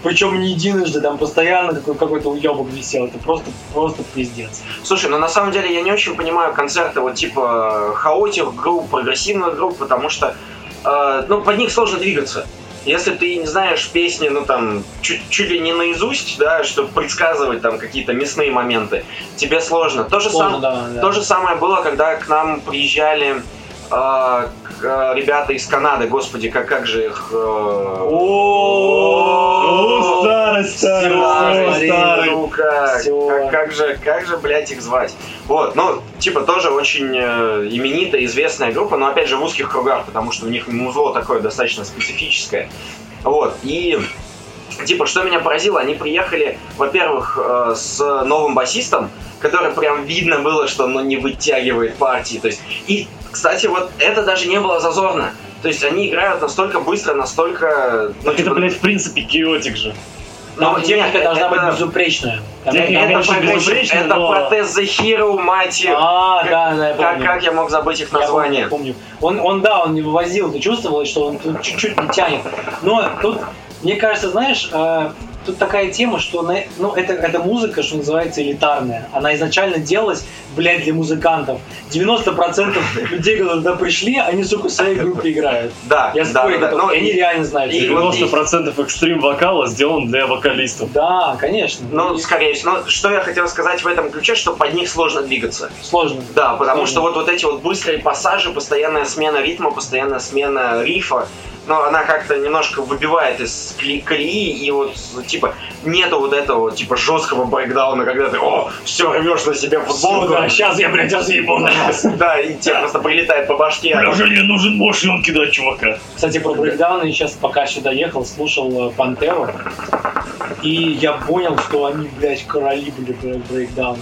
Причем не единожды, там постоянно какой- какой-то уебок висел. Это просто, просто пиздец. Слушай, ну на самом деле я не очень понимаю концерты вот типа хаотик групп, прогрессивных групп, потому что э, ну под них сложно двигаться. Если ты не знаешь песни, ну там, чуть, чуть ли не наизусть, да, чтобы предсказывать там какие-то мясные моменты, тебе сложно. То же, сам- да, да. то же самое было, когда к нам приезжали ребята из Канады, господи, как, как же их... э, О, старость, старость, старый, старый. ну как же, как же, блядь, их звать? Вот, ну, типа, тоже очень э, именитая, известная группа, но, опять же, в узких кругах, потому что у них музло такое достаточно специфическое. Вот, и, типа, что меня поразило, они приехали, во-первых, э, с новым басистом, который прям видно было, что он ну, не вытягивает партии, то есть, и, кстати, вот это даже не было зазорно. То есть они играют настолько быстро, настолько... Ну, Так это, типа, блядь, в принципе, геотик же. Но Там техника нет, должна это- быть безупречная. Там Техника, Это, конечно, безупречно, это но- протез The Hero, мать. А, Как- да, да, я Как, помню. как я мог забыть их Я название? помню, помню. Он, он, да, он не вывозил, ты чувствовал, что он тут чуть-чуть не тянет. Но тут, мне кажется, знаешь, э, тут такая тема, что на- ну, это, это музыка, что называется, элитарная. Она изначально делалась, блядь, для музыкантов. 90% людей, которые туда пришли, они, сука, в своей группе играют. Да, Я да, спорю, да, да. и они реально знают. и что вот это. 90% экстрим вокала сделан для вокалистов. Да, конечно. Ну, И скорее всего. Но что я хотел сказать в этом ключе, что под них сложно двигаться. Сложно. Да, потому Сложно. что вот, вот эти вот быстрые пассажи, постоянная смена ритма, постоянная смена рифа, но она как-то немножко выбивает из колеи, и вот, типа, нету вот этого, типа, жесткого брейкдауна, когда ты, о, все, рвешь на себе футболку. Сука, сейчас я, блядь, разъебу на вас. Да, и тебе просто прилетает по башке. мне нужен нож, и он кидает чувака. Кстати, про брейкдауны, сейчас пока сюда ехал, слушал э, Пантеру, и я понял, что они, блядь, короли были брей- брейкдауна.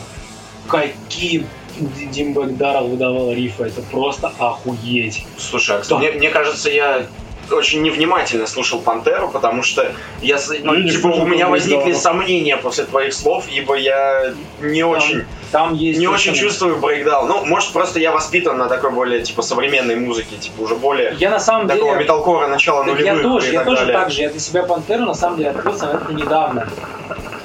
Какие Димбэк Даррелл выдавал рифы, это просто охуеть. Слушай, а, Да. мне, мне кажется, я очень невнимательно слушал Пантеру, потому что я, ну, Ну, я не типа, у меня возникли сомнения после твоих слов, ибо я не очень, Там есть... не очень чувствую брейкдаун. Ну, может, просто я воспитан на такой более, типа, современной музыке, типа, уже более Я на самом такого деле... металкора начала нулевых я тоже, и я так тоже далее. так же. Я для себя Пантеру на самом деле открыл это недавно.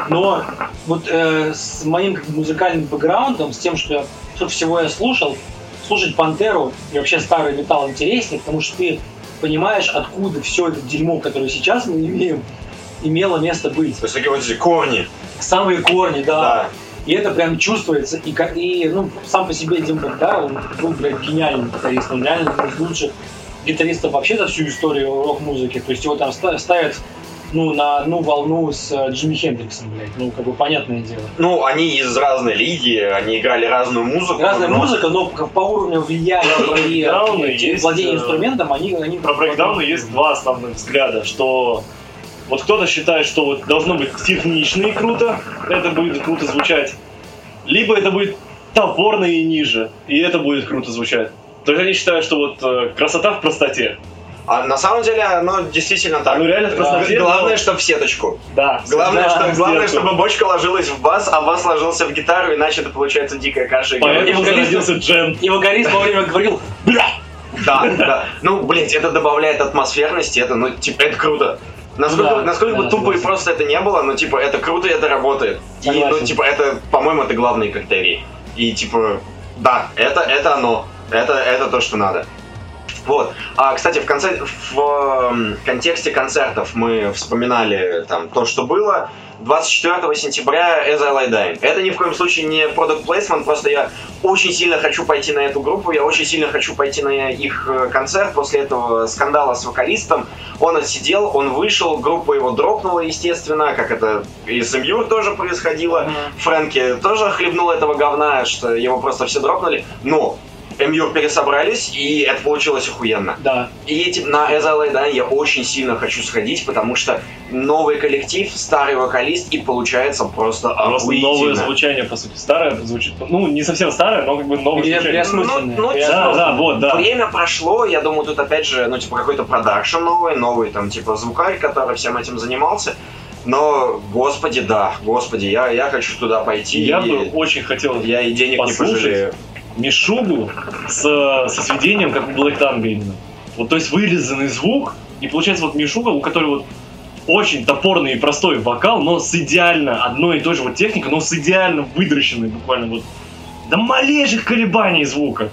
Но вот э, с моим как музыкальным бэкграундом, с тем, что я всего я слушал, слушать Пантеру и вообще старый металл интереснее, потому что ты понимаешь, откуда все это дерьмо, которое сейчас мы имеем, имело место быть. То есть такие вот эти корни. Самые корни, да. Да. И это прям чувствуется. И, и ну, сам по себе Дим Богдар, он был, блядь, гениальным гитаристом. Он реально один из лучших гитаристов вообще за всю историю рок-музыки. То есть его там ста- ставят ну, на одну волну с э, Джимми Хендриксом, блядь. Ну, как бы понятное дело. Ну, они из разной лиги, они играли разную музыку. Разная но- музыка, но по уровню влияния и владения э, инструментом, они... они Про брейкдауны есть два основных взгляда, что вот кто-то считает, что вот должно быть технично и круто, это будет круто звучать, либо это будет топорно и ниже, и это будет круто звучать. То есть они считают, что вот э, красота в простоте. А на самом деле оно действительно так. Ну, реально в Да. Главное, но- что в сеточку. Да. Главное, Да, что, главное, чтобы бочка ложилась в бас, а бас ложился в гитару, иначе это получается дикая каша. и Поэтому Вокалист- зародился джем. И вокалист во время говорил, бля, Да, да. Ну, блядь, это добавляет атмосферности, это, ну, типа, это круто. Насколько, Да, насколько да, бы тупо и согласен. просто это не было, но, типа, это круто и это работает. И, ну, Согласен. типа, это, по-моему, это главные критерии. И, типа, да, это, это оно. Это, это то, что надо. Вот. А, кстати, в, конце, в эм, контексте концертов мы вспоминали там то, что было. 24 сентября As I Lie Dying. Это ни в коем случае не product placement, просто я очень сильно хочу пойти на эту группу, я очень сильно хочу пойти на их э, концерт после этого скандала с вокалистом. Он отсидел, он вышел, группа его дропнула, естественно, как это и с Имьюр тоже происходило. Фрэнки тоже хлебнул этого говна, что его просто все дропнули. Но МЮР пересобрались, и это получилось охуенно. да, И типа, на Lay Dying я очень сильно хочу сходить, потому что новый коллектив, старый вокалист, и получается просто Просто охуительно. новое звучание, по сути. Старое звучит. Ну, не совсем старое, но как бы новое Пере- звучание. Ну, ну, Переосмысленное. Да, да, вот, да. Время прошло, я думаю, тут опять же, ну, типа, какой-то продакшн новый, новый, там, типа, звукарь, который всем этим занимался. Но, господи, да, господи, я, я хочу туда пойти. Я и бы очень хотел я и денег послушать. не пожалею. Мишугу с, со сведением, как у Black Tongue именно. Вот, то есть вырезанный звук, и получается вот Мишуга, у которой вот очень топорный и простой вокал, но с идеально одной и той же вот техникой, но с идеально выдращенной буквально вот до малейших колебаний звука.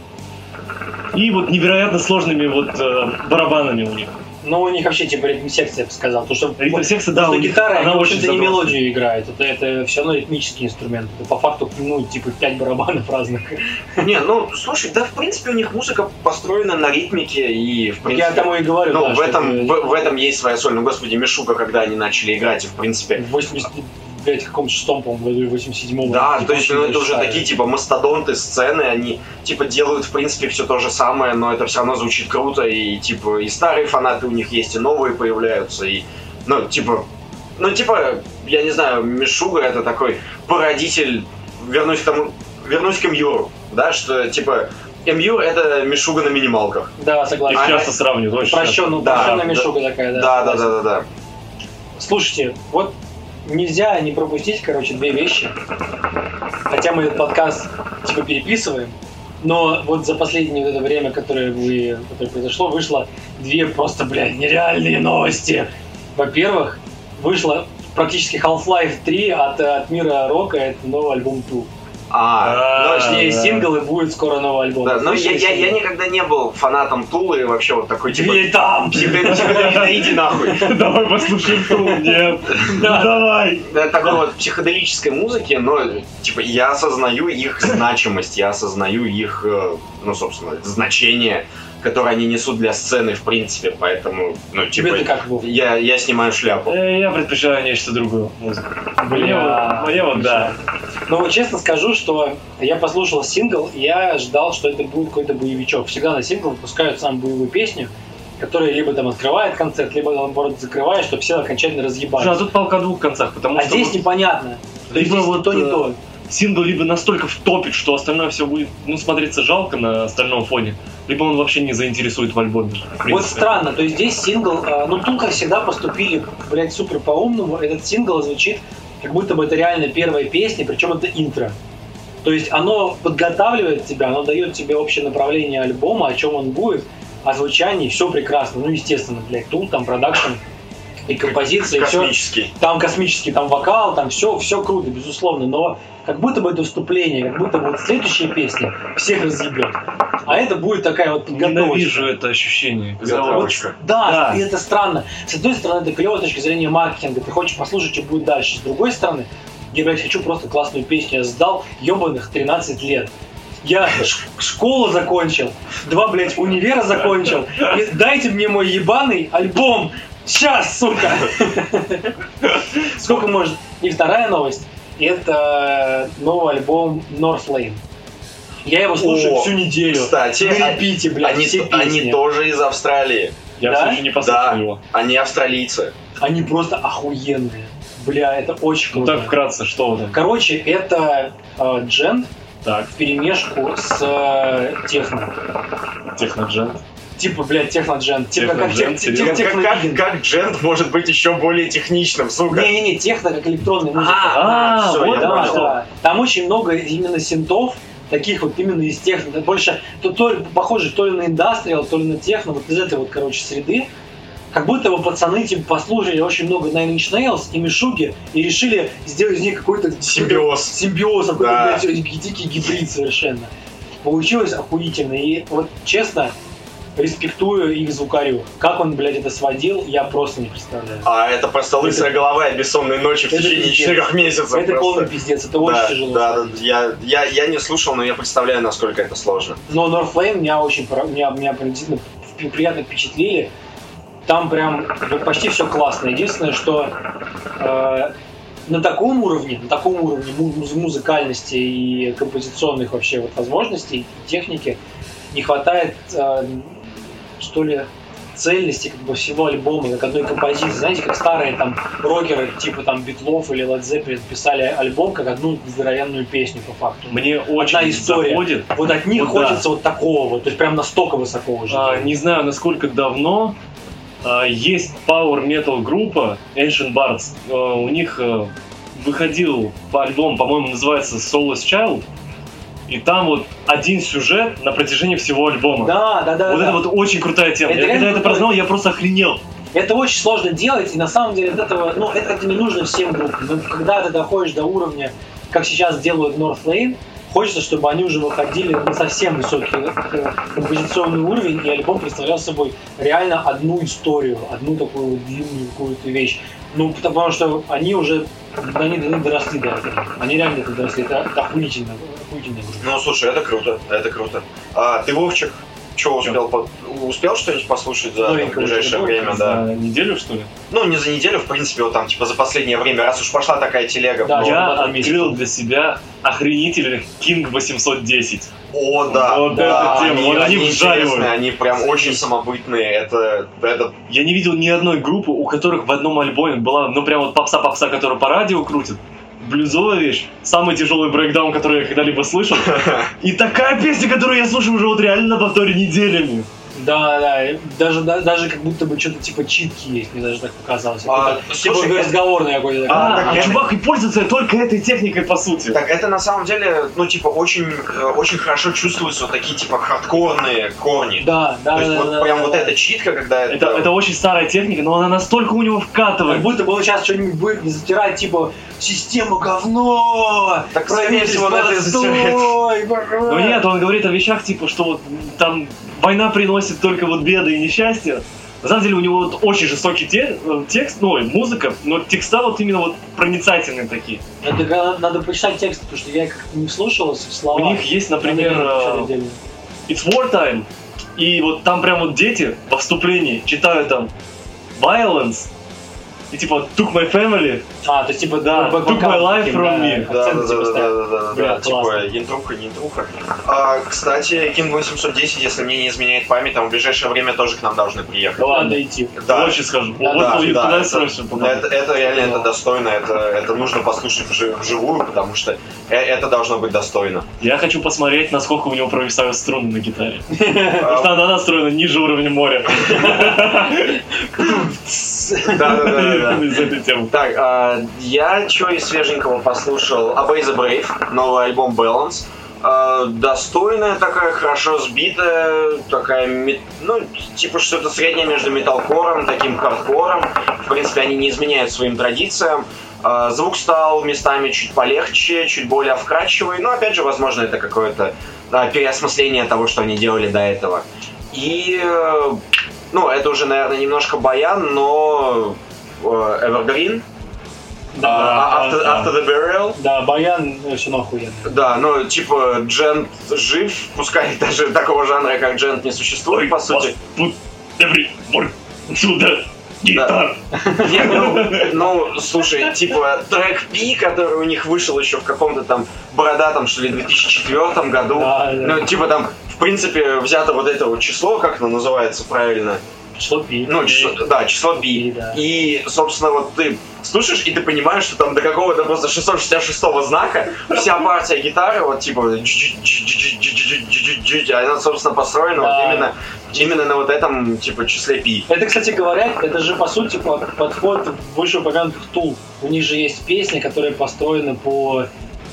И вот невероятно сложными вот э, барабанами у них. Ну, у них вообще типа ритм-секция, я бы сказал. Потому что, Ритм-секция, да, что них- гитара, она в общем-то, не мелодию играют. Это, это все равно ритмический инструмент. По факту, ну, типа, пять барабанов разных. Не, ну, слушай, да, в принципе, у них музыка построена на ритмике, и, в принципе... Я тому и говорю, Ну, да, в, этом, это в, в этом есть своя соль. Ну, господи, Мишука, когда они начали играть, и, в принципе... в 80, блядь, каком-то шестом, по-моему, году, или 87-м. Да, типа, то есть, ну, это уже такие, типа, мастодонты сцены, они, типа, делают, в принципе, все то же самое, но это все равно звучит круто, и, типа, и старые фанаты у них есть, и новые появляются, и, ну, типа, ну, типа, я не знаю, Мишуга это такой породитель, вернусь к тому, вернусь к Мьюру, да, что, типа, Мьюр это Мишуга на минималках. Да, Их согласен. А, часто сравнивают. Прощен, Да, прощенная да. мешуга такая, да. Да, да, да, да, да. Слушайте, вот нельзя не пропустить, короче, две вещи. Хотя мы этот подкаст типа переписываем, но вот за последнее вот это время, которое, вы, которое произошло, вышло две просто, блядь, нереальные новости. Во-первых, вышла практически Half-Life 3 от, от мира рока, это новый альбом Ту. А, Точнее, да. синглы будет скоро новый альбом. Да, но я, я, я сингл? никогда не был фанатом Тулы и вообще вот такой типа... Дверь там! Психоделия, психоделия, иди нахуй. Давай послушаем Тул. Нет. Да. давай. Да, такой вот психоделической музыки, но типа я осознаю их значимость, я осознаю их, э, ну, собственно, значение, которое они несут для сцены, в принципе, поэтому, ну, типа, Тебе-то как, Вов? я, я снимаю шляпу. Э, Я предпочитаю нечто другую музыку. Мне вот, мне вот да. Вот честно скажу, что я послушал сингл, и я ждал, что это будет какой-то боевичок. Всегда на сингл выпускают самую боевую песню, которая либо там открывает концерт, либо наоборот закрывает, чтобы все окончательно разъебались. А тут палка о двух концах, потому А что здесь вот непонятно. То Либо здесь вот, то, не э, то. сингл либо настолько втопит, что остальное все будет, ну, смотреться жалко на остальном фоне, либо он вообще не заинтересует в альбоме. в Вот странно, то есть здесь сингл, э, ну тут как всегда поступили, блядь, супер по-умному, этот сингл звучит, как будто бы это реально первая песня, причем это интро. То есть оно подготавливает тебя, оно дает тебе общее направление альбома, о чем он будет, о звучании, все прекрасно. Ну, естественно, блядь, тут там продакшн и композиция, и все. Космический. Там космический, там вокал, там все, все круто, безусловно, но как будто бы это вступление, как будто бы вот следующая песня всех разъебет. А это будет такая вот подготовочка. Ненавижу это ощущение. когда вот-. Да, Да. и это странно. С одной стороны, это клево с точки зрения маркетинга. Ты хочешь послушать, что будет дальше. С другой стороны, я, блядь, хочу просто классную песню. Я сдал ебаных 13 лет. Я школу закончил, два, блядь, универа закончил. И дайте мне мой ебаный альбом. Сейчас, сука! Сколько может? И вторая новость. Это новый альбом Northlane. Я его слушаю О, всю неделю. Кстати, На репите, блядь, они, все они песни. тоже из Австралии. Я Да? все еще не послушал Да. его. Они австралийцы. Они просто охуенные. Бля, это очень Ну круто. так вкратце, что там? Короче, это э, джент Так, в перемешку с э, техно. техноджент. Типа, блядь, техно-джент. Типа как тех- серьезно? тех- Как, как, как джент может быть еще более техничным, сука? Не-не-не, техно как электронная музыка. А, всё, вот я да, да. Там очень много именно синтов, таких вот именно из техно. Больше, то, то, похоже, то ли на индастриал, то ли на техно, вот из этой вот, короче, среды. Как будто бы пацаны типа послушали очень много Nine Inch Nails и Мишуги и решили сделать из них какой-то Симбиоз. симбиоз, какой-то, Да. дикий гибрид совершенно. Получилось охуительно. И вот честно, респектую их звукарю. Как он, блядь, это сводил, я просто не представляю. А это просто лысая голова и бессонные ночи в Это течение четырех месяцев. это просто. полный пиздец, это очень да, тяжело. Да, да, я, я, я не слушал, но я представляю, насколько это сложно. Но Northlane меня очень меня, меня вп- приятно впечатлили. Там прям почти все классно. Единственное, что э, на таком уровне, на таком уровне му- муз- музыкальности и композиционных вообще вот возможностей, техники, не хватает, э, что ли, цельности как бы всего альбома, как одной композиции. Знаете, как старые там рокеры, типа там Битлов или Led Zeppelin писали альбом как одну здоровенную песню по факту. Мне очень история. заходит. Вот от них Вот да. хочется вот такого вот, то есть прям настолько высоко уже. А, не знаю, насколько давно а, есть Power Metal группа Ancient Bards. А, у них а, выходил альбом, по-моему, называется Soulless Child. И там вот один сюжет на протяжении всего альбома. Да, да, да. вот да. это вот очень крутая тема. Это я когда это прознал, я просто охренел. Это очень сложно делать, и на самом деле от этого, ну, это, это не нужно всем группам. Но когда ты доходишь до уровня, как сейчас делают Northlane, хочется, чтобы они уже выходили на совсем высокий э, композиционный уровень, и альбом представлял собой реально одну историю, одну такую длинную какую-то вещь. Ну, потому что они уже, они, доросли до этого. Они реально доросли. Это охуительно, охуительно. Ну, слушай, это круто, это круто. А ты, Вовчик, что успел, по- успел что-нибудь послушать за Новенького ближайшее что-то время, да? За неделю, что ли? Ну, не за неделю, в принципе, вот там, типа, за последнее время, раз уж пошла такая телега. Да, я открыл для себя охренительный King 810. О, да, Вот да, эта тема, они, вот они они вжаривают. интересные, они прям очень самобытные, это, это Я не видел ни одной группы, у которых в одном альбоме была, ну прям вот попса-попса, которую по радио крутят. Блюзовая вещь, самый тяжелый брейкдаун, который я когда-либо слышал. И такая песня, которую я слушаю уже вот реально на повторе неделями. Да, да, даже, да- даже как будто бы что-то типа читки есть, мне даже так показалось. А, Типа слушай, это- разговорный какой-то. А, А, а это- чувак и пользуется только этой техникой, по сути. Так это на самом деле, ну, типа, очень, э, очень хорошо чувствуются вот такие, типа, хардкорные корни. Да, да, То есть да, вот да, прям да, вот да. эта читка, когда Это, это очень старая техника, но она настолько у него Как вкатывает. будто бы он сейчас что-нибудь будет не затирать, типа, система говно! Так, скорее всего, это и застой! Но нет, он говорит о вещах, типа, что вот там война приносит только вот беды и несчастья. На самом деле у него вот очень жестокий те- э, текст, ну, музыка, но текста вот именно вот проницательные такие. Это га- надо почитать текст, потому что я как-то не слушал слова. У них есть, например, Надо э. It's Wartime, и вот там прям вот дети во вступлении читают там Violence, и типа Took my family, А, то есть типа Да, бэк- took my life from me. Да, да, да, да, да, да, типа интруха, не интруха. А, кстати, King 810, если мне не изменяет память, там в ближайшее время тоже к нам должны приехать. Да ладно, идти. Да. очень схожу. Да, вот да, это-. Это, это реально это достойно, это, это нужно послушать вжи- вживую, потому что э- это должно быть достойно. Я хочу посмотреть, насколько у него провисают струны на гитаре. Потому А, что она настроена ниже уровня моря. Да, да, да, да. Из этой темы. Так, а, я что из свеженького послушал? Obey the Brave, новый альбом Balance. А, достойная такая, хорошо сбитая, такая, ну, типа что-то среднее между металкором, таким хардкором. В принципе, они не изменяют своим традициям. А, звук стал местами чуть полегче, чуть более вкрадчивый, но, опять же, возможно, это какое-то а, переосмысление того, что они делали до этого. И, э, ну, это уже, наверное, немножко баян, но Evergreen, Да, а, да, after, да. after the Burial, да, Баян все охуенно. да, ну, типа, Джент жив, пускай даже такого жанра, как Джент, не существует, по сути. Put every word to the guitar. Не, ну, ну, слушай, типа, трек Pi, который у них вышел еще в каком-то там бородатом, что ли, 2004 году. Да, да. Ну, типа там, в принципе, взято вот это вот число, как оно называется правильно? Число пи. Ну, число, да, число Пи, да. И, собственно, вот ты слушаешь, и ты понимаешь, что там до какого-то просто 666 знака вся партия гитары, вот типа, джи-джи-джи-джи-джи-джи-джи-джи, она, собственно, построена вот именно, именно на вот этом, типа, числе пи. Это, кстати говоря, это же по сути по- подход вышеупомянутых тул. У них же есть песни, которые построены по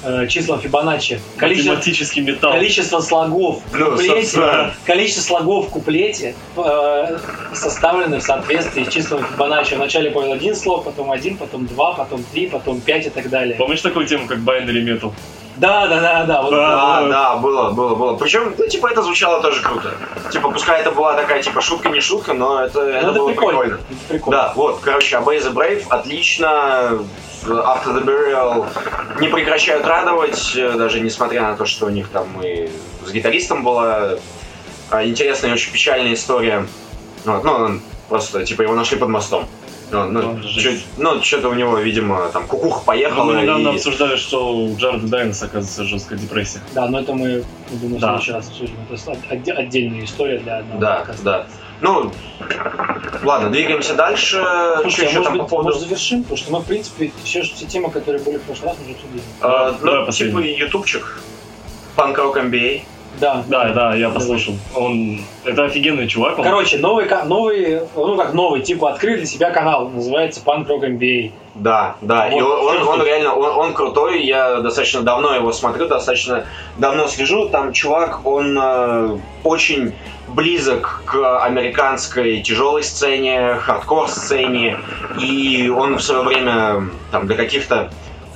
э, числам Фибоначчи. Количество, Математический металл. количество слогов в куплете, собственно. количество слогов в куплете э, составлены в соответствии с числами Фибоначчи. Вначале понял один слог, потом один, потом два, потом три, потом пять и так далее. Помнишь такую тему, как Binary Metal? Да, да, да, да. Вот, Да. Да, вот. да, было, было, было. Причем, ну, типа, это звучало тоже круто. Типа, пускай это была такая, типа, шутка не шутка, но это, Ну, это было прикольно. Это прикольно. Да, вот, короче, Obey the Brave отлично. After the Burial не прекращают радовать, э, даже несмотря на то, что у них там и с гитаристом была а, интересная и очень печальная история. Вот, ну, просто, типа, его нашли под мостом. Ну, ну, что-то у него, видимо, там кукуха поехала. Мы недавно и- обсуждали, что у Джареда Дайнса, оказывается, жесткая депрессия. Да, но это мы, думаю, в Да. следующий раз обсудим. Это отде- отдельная история для одного Да, подкаста. да. Ну, ладно, двигаемся дальше. Слушай, Что а еще может там быть, по поводу... может завершим? Потому что мы, в принципе, все, все темы, которые были в прошлый раз, уже обсудили. А, ну, типа ютубчик. Панк Рок MBA. Да. Да, да, я послушал. Он... Это офигенный чувак. он- Короче, новый, новый, ну как новый, типа открыли для себя канал, называется Punk Rock MBA. Да, да. И Вот, он, что он тут? реально, он, он крутой. Я достаточно давно его смотрю, достаточно давно слежу. Там чувак, он э, очень близок к американской тяжелой сцене, хардкор сцене. И он в свое время там для каких-то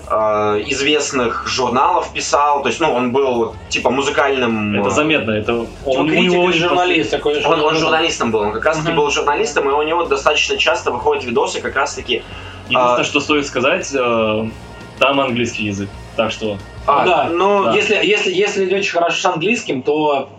известных журналов писал. То есть, ну, он был типа музыкальным. Это э, заметно. Это... Типа Он, критик или очень журналист такой. Он, он журналистом был, он как раз таки Мгм. был журналистом, и у него достаточно часто выходят видосы как раз таки. Единственное, А- что стоит сказать, э, там английский язык. Так что... А, да. ну, Да. Если, если, если идете хорошо с английским, то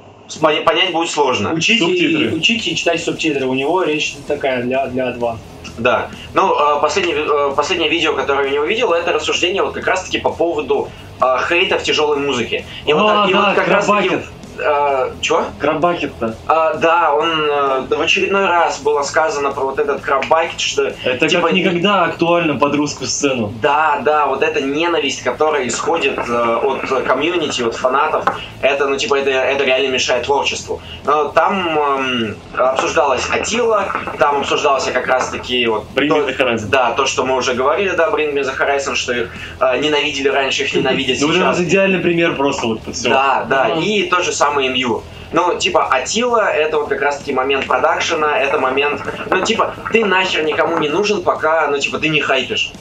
понять будет сложно. учите, Субтитры. и, учите и читайте субтитры. У него речь такая для, для адванс. Да. Ну, э, последнее, э, последнее видео, которое я у него видел, это рассуждение вот как раз таки по поводу э, хейта в тяжелой музыке. И вот, А, и да, вот как раз Крабакет. э, чё? Крабакет-то. А, да, он э, в очередной раз было сказано про вот этот краббакет, что Это Типа, как никогда актуально под русскую сцену. да, да, вот эта ненависть, которая исходит э, от комьюнити, от фанатов, это, ну, типа, это, это реально мешает творчеству. Но там эм, обсуждалась Атила, там обсуждался как раз-таки вот... Bring то-. Да, то, что мы уже говорили, да, Bring Me The Horizon, что их э, ненавидели раньше, их ненавидят Ну, сейчас. это идеальный пример просто вот все. Да, да, Мгм. и то же самое Мью. Ну, типа, Атила, это вот как раз-таки момент продакшена, это момент, ну, типа, ты нахер никому не нужен, пока, ну, типа, ты не хайпишь.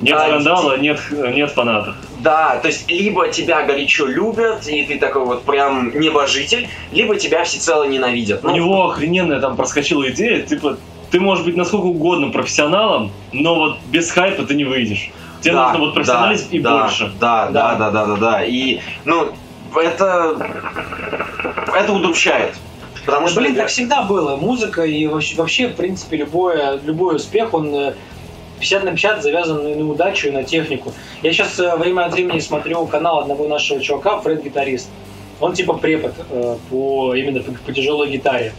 Нет Да, скандала, нет, нет фанатов. Да, то есть, либо тебя горячо любят, и ты такой вот прям небожитель, либо тебя всецело ненавидят. У Ну, него охрененная там проскочила идея, типа, ты можешь быть насколько угодно профессионалом, но вот без хайпа ты не выйдешь. Тебе да, нужно вот профессионализм да, и да, больше. Да, Да. да, да, да, да. И, ну, это, это удручает. Потому что, блин, так всегда было. Музыка и вообще, вообще, в принципе, любое, любой успех, он э, 50 на 50 завязан на, на удачу и на технику. Я сейчас время от времени смотрю канал одного нашего чувака, Фред гитарист. Он типа препод э, по именно по, по тяжелой гитаре.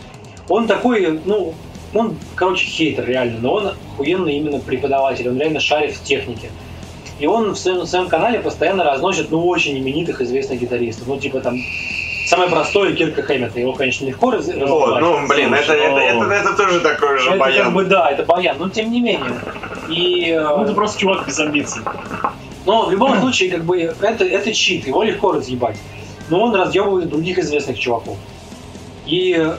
Он такой, ну, он, короче, хейтер реально, но он охуенный именно преподаватель, он реально шарит в технике. И он в своем, в своем канале постоянно разносит, ну, очень именитых известных гитаристов. Ну, типа там, самое простое Кирка Хэммета. Его, конечно, легко раз, разносить. ну, блин, это, это, это, это тоже такой же Это баян. как бы да, это баян, но тем не менее. И, э, Ну, это просто чувак без амбиций. но в любом случае, как бы, это, это чит, его легко разъебать. Но он разъебывает других известных чуваков. И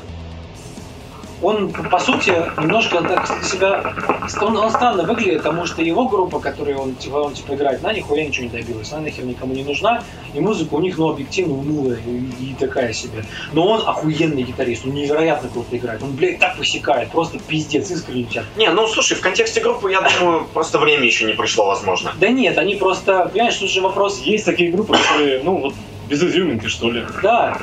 он, по сути, немножко так себя... Он, он странно выглядит, потому что его группа, которую он, типа, он типа играет, она нихуя ничего не добилась. Она нахер никому не нужна. И музыка у них, ну, объективно унылая и, и такая себе. Но он охуенный гитарист, он невероятно круто играет. Он, блядь, так высекает, просто пиздец, искренне тебя Не, ну слушай, в контексте группы, я думаю, просто время еще не пришло, возможно. Да нет, они просто, понимаешь, тут же вопрос, Есть такие группы, которые, ну, вот, без изюминки, что ли. да.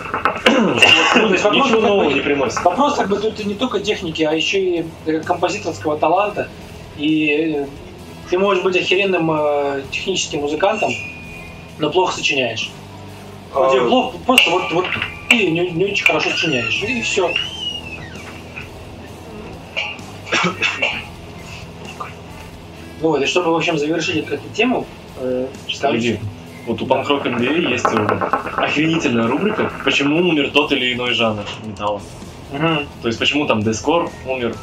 То есть вопрос, Ничего как нового бы, не приносит. вопрос как бы тут не только техники, а еще и э, композиторского таланта. И э, ты можешь быть охеренным э, техническим музыкантом, но плохо сочиняешь. Вот тебе А, плохо, просто вот, вот ты не, не очень хорошо сочиняешь. И все. Вот, и чтобы, в общем, завершить эту, тему, э, Погоди. Вот у Панкрок NBA есть э, охренительная рубрика «Почему умер тот или иной жанр металла». Мгм. То есть, почему там Deathcore умер,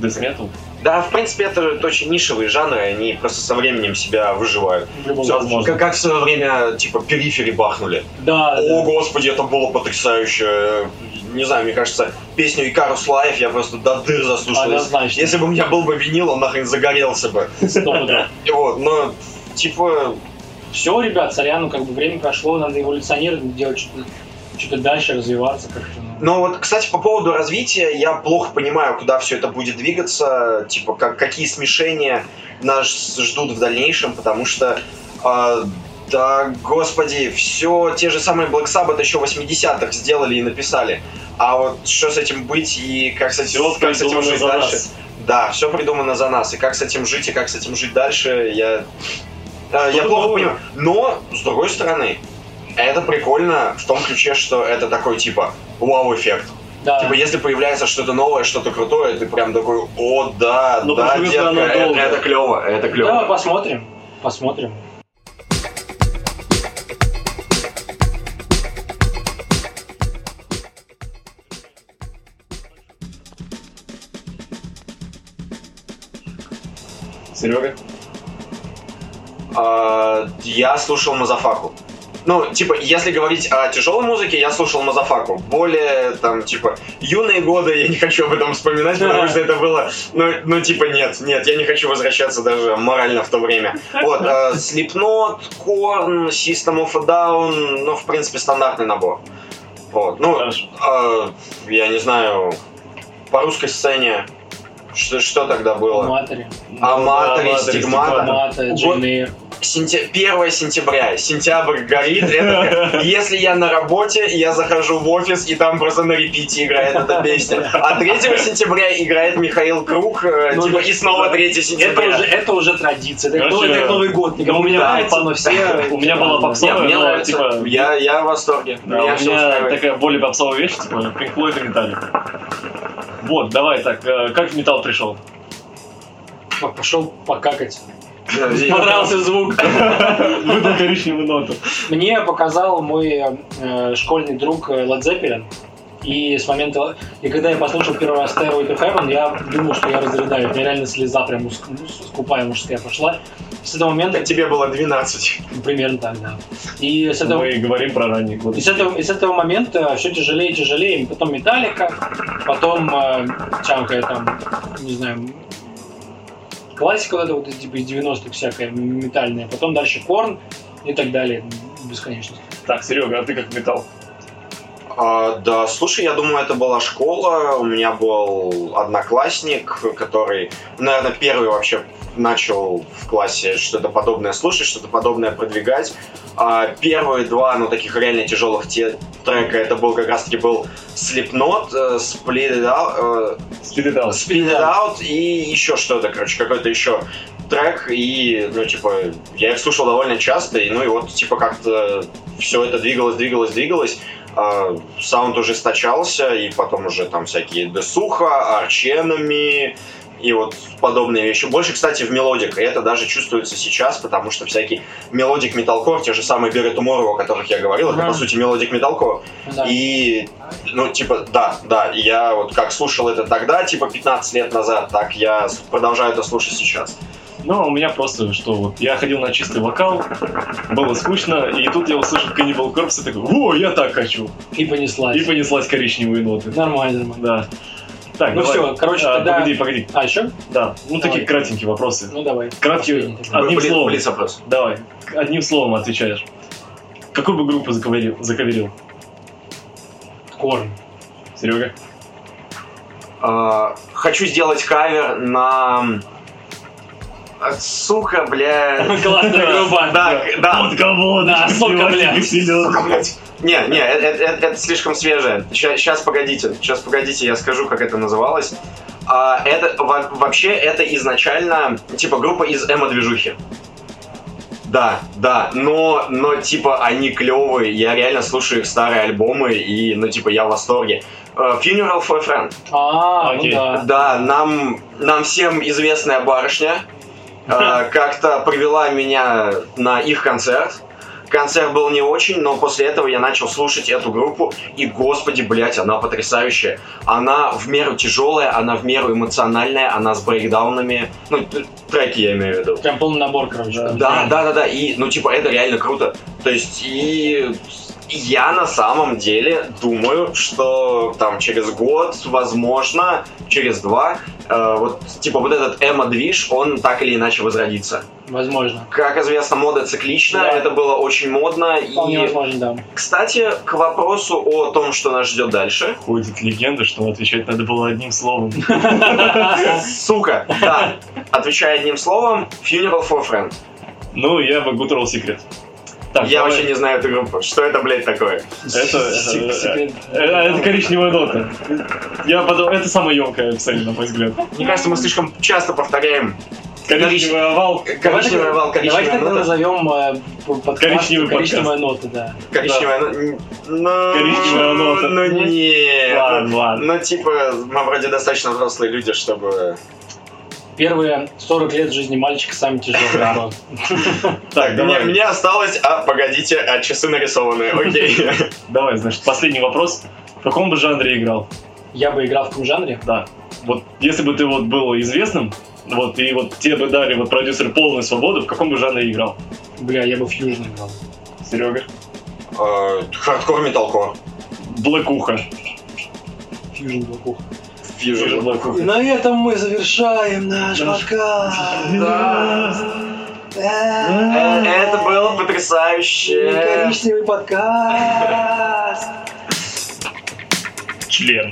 Metal. Да, в принципе, это очень нишевые жанры, они просто со временем себя выживают. В любом Всё, случае. Как, как в свое время, типа, Periphery бахнули. Да, О, да. господи, это было потрясающе. Не знаю, мне кажется, песню Icarus Lives я просто до дыр заслушал. Однозначно. Если бы у меня был бы винил, он нахрен загорелся бы. Вот, но, типа, Все, ребят, сорян, ну как бы время прошло, надо эволюционировать, делать что-то что дальше, развиваться как-то. ну. Вот, кстати, по поводу развития, я плохо понимаю, куда все это будет двигаться, типа, как, какие смешения нас ждут в дальнейшем, потому что, а, да, господи, все те же самые Black Sabbath еще 80-х сделали и написали. А вот что с этим быть и как с этим, Всё как с этим жить дальше? нас. Да, все придумано за нас. И как с этим жить, и как с этим жить дальше, я, э, я плохо понимаю. Но, с другой стороны, это прикольно в том ключе, что это такой, типа, вау-эффект. Да. Типа, если появляется что-то новое, что-то крутое, ты прям такой, о, да, Но да, проживет ли детка, это, это клево, это клево. Да, посмотрим. Посмотрим. Серега? А, я слушал Мазафаку. Ну, типа, если говорить о тяжелой музыке, я слушал Мазафаку. Более, там, типа, юные годы, я не хочу об этом вспоминать, потому что это было, ну, ну, типа, нет, нет, я не хочу возвращаться даже морально в то время. Вот, э, Slipknot, Korn, System of a Down, ну, в принципе, стандартный набор. Вот, ну, э, я не знаю, по русской сцене, что, что тогда было? Аматори, Ну, да, стигмата. стигмата. Мата, Вот. Джейн Эйр. сентя- 1 сентября, сентябрь горит, это, если я на работе, я захожу в офис, и там просто на репите играет эта песня. А 3 сентября играет Михаил Круг, э, Ну, типа, и снова 3 Это сентября. уже, это уже традиция. Это, Короче, это как Новый год. Никому ну, у меня но все... у меня была Да. попса. Не, мне но, нравится. типа, я, я в восторге. Да, Меня у все меня такая более попсовая вещь, типа Pink Floyd и Metallica. Вот, давай так, э, как в металл пришел? Пошел покакать. Понравился звук. Выдал коричневую ноту. Мне показал мой э, школьный друг э, Led Zeppelin. И с момента... И когда я послушал первый раз Stairway to Heaven, я думал, что я разрыдаю. У меня реально слеза прям муск- ну, скупая мужская пошла. С этого момента... Тебе было 12. ну, Примерно так, да. И с этого... Мы говорим про ранние годы. И с этого, и с этого момента все тяжелее и тяжелее. Потом Металлика, потом э, чанка там, не знаю, классика вот эта вот типа из 90-х всякая метальная, потом дальше Корн и так далее. Бесконечность. Так, Серега, а ты как металл? А, да, слушай, я думаю, это была школа. У меня был одноклассник, который, наверное, первый вообще начал в классе что-то подобное слушать, что-то подобное продвигать. А первые два, ну, таких реально тяжелых те трека, это был как раз-таки был Slipknot, э, Spit It Out, э, Spit It Out. Spit It Out и еще что-то, короче, какой-то еще трек, и, ну, типа, я их слушал довольно часто, и, ну, и вот, типа, как-то все это двигалось, двигалось, двигалось, саунд ужесточался, и потом уже там всякие дэтуха, Arch Enemy, и вот подобные вещи. Больше, кстати, в melodic, и это даже чувствуется сейчас, потому что всякий melodic metalcore, те же самые Tomorrow, о которых я говорил, это, Ага. по сути, melodic metalcore, Да. и, ну, типа, да, да, я вот как слушал это тогда, типа, 15 лет назад, так я продолжаю это слушать сейчас. Ну, у меня просто, что вот, я ходил на чистый вокал, было скучно, и тут я услышал Cannibal Corpse и такой, о, я так хочу. И понеслась. И понеслась коричневые ноты. Нормально, нормально. Да. Так, Ну давай. всё, короче, А, тогда- Погоди, погоди. А, еще? Да, ну Давай. такие кратенькие вопросы. Ну давай. Тогда. одним Блиц- словом. блиц вопрос. Давай, одним словом отвечаешь. Какую бы группу заковырил? заковырил? Корн. Серега? А, хочу сделать кавер на... Сука, бля... Классная группа. Да, да. От кого? Да, сука, блядь. Сука, блядь. Не, не, это, это- это- это слишком свежее. Сейчас, погодите, сейчас погодите, я скажу, как это называлось. А, это во- вообще это изначально типа группа из эмо-движухи. Да, да, но, но типа они клевые, я реально слушаю их старые альбомы и, ну типа я в восторге. Э, Funeral for a Friend. А, ну Окей. да. Да, нам, нам всем известная барышня э, как-то привела меня на их концерт. Концерт был не очень, но после этого я начал слушать эту группу, и, господи, блядь, она потрясающая. Она в меру тяжелая, она в меру эмоциональная, она с брейкдаунами. Ну, треки я имею в виду. Прям полный набор, короче. Да, да, да, да. И, ну, типа, это реально круто. То есть, и я на самом деле думаю, что там через год, возможно, через два, э, вот, типа, вот этот эмо-движ, он так или иначе возродится. Возможно. Как известно, мода циклична, Да. это было очень модно. Вполне И, возможно, да. кстати, к вопросу о том, что нас ждет дальше. Ходит легенда, что отвечать надо было одним словом. Сука, да, отвечая одним словом, Funeral for Friend. Ну, я бы Guttural Secret. Так, я давай. вообще не знаю эту группу. Что это, блядь, такое? Это, э, секрет. э, это коричневая нота. Я подумал, это самая емкая описание, на мой взгляд. Мне кажется, мы слишком часто повторяем Коричневый овал. коричневый овал, Давайте коричневая тогда нота. назовем э, подкаст Коричневый коричневая нота, да. Коричневая нота. Ну, Коричневая нота. Ну нет. Ладно, ладно. Ну типа, мы вроде достаточно взрослые люди, чтобы... Первые 40 лет жизни мальчика сами тяжелые. Так, Мне, давай. мне осталось... А, погодите, а часы нарисованы. Окей. Давай, значит, последний вопрос. В каком бы жанре играл? Я бы играл в каком жанре? Да. Вот если бы ты вот был известным, вот и вот тебе бы дали вот продюсеры полную свободу, в каком бы жанре играл? Бля, я бы в фьюжн играл. Серега? Э, Хардкор, металкор. Блэкуха. Фьюжн блокуха. Фьюжн. Блэкуха. на этом мы завершаем наш подкаст. Э, Это было потрясающе. Коричневый подкаст. Член.